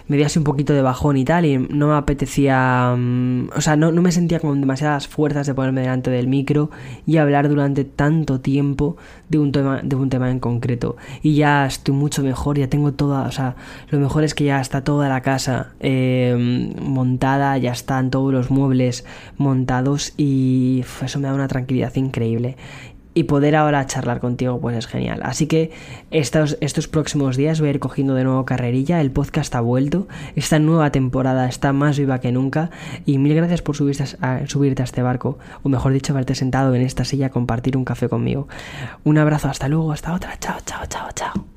me dio así un poquito de bajón y tal, y no me apetecía, um, o sea, no, no, me sentía con demasiadas fuerzas de ponerme delante del micro y hablar durante tanto tiempo de un tema, de un tema en concreto. Y ya estoy mucho mejor, ya tengo toda, o sea, lo mejor es que ya está toda la casa eh, montada, ya están todos los muebles montados y eso me da una tranquilidad increíble y poder ahora charlar contigo pues es genial. Así que estos, próximos días voy a ir cogiendo de nuevo carrerilla, el podcast ha vuelto, esta nueva temporada está más viva que nunca. Y mil gracias por subirte a, subirte a este barco, o mejor dicho, haberte sentado en esta silla a compartir un café conmigo. Un abrazo, hasta luego, hasta otra, chao, chao, chao, chao.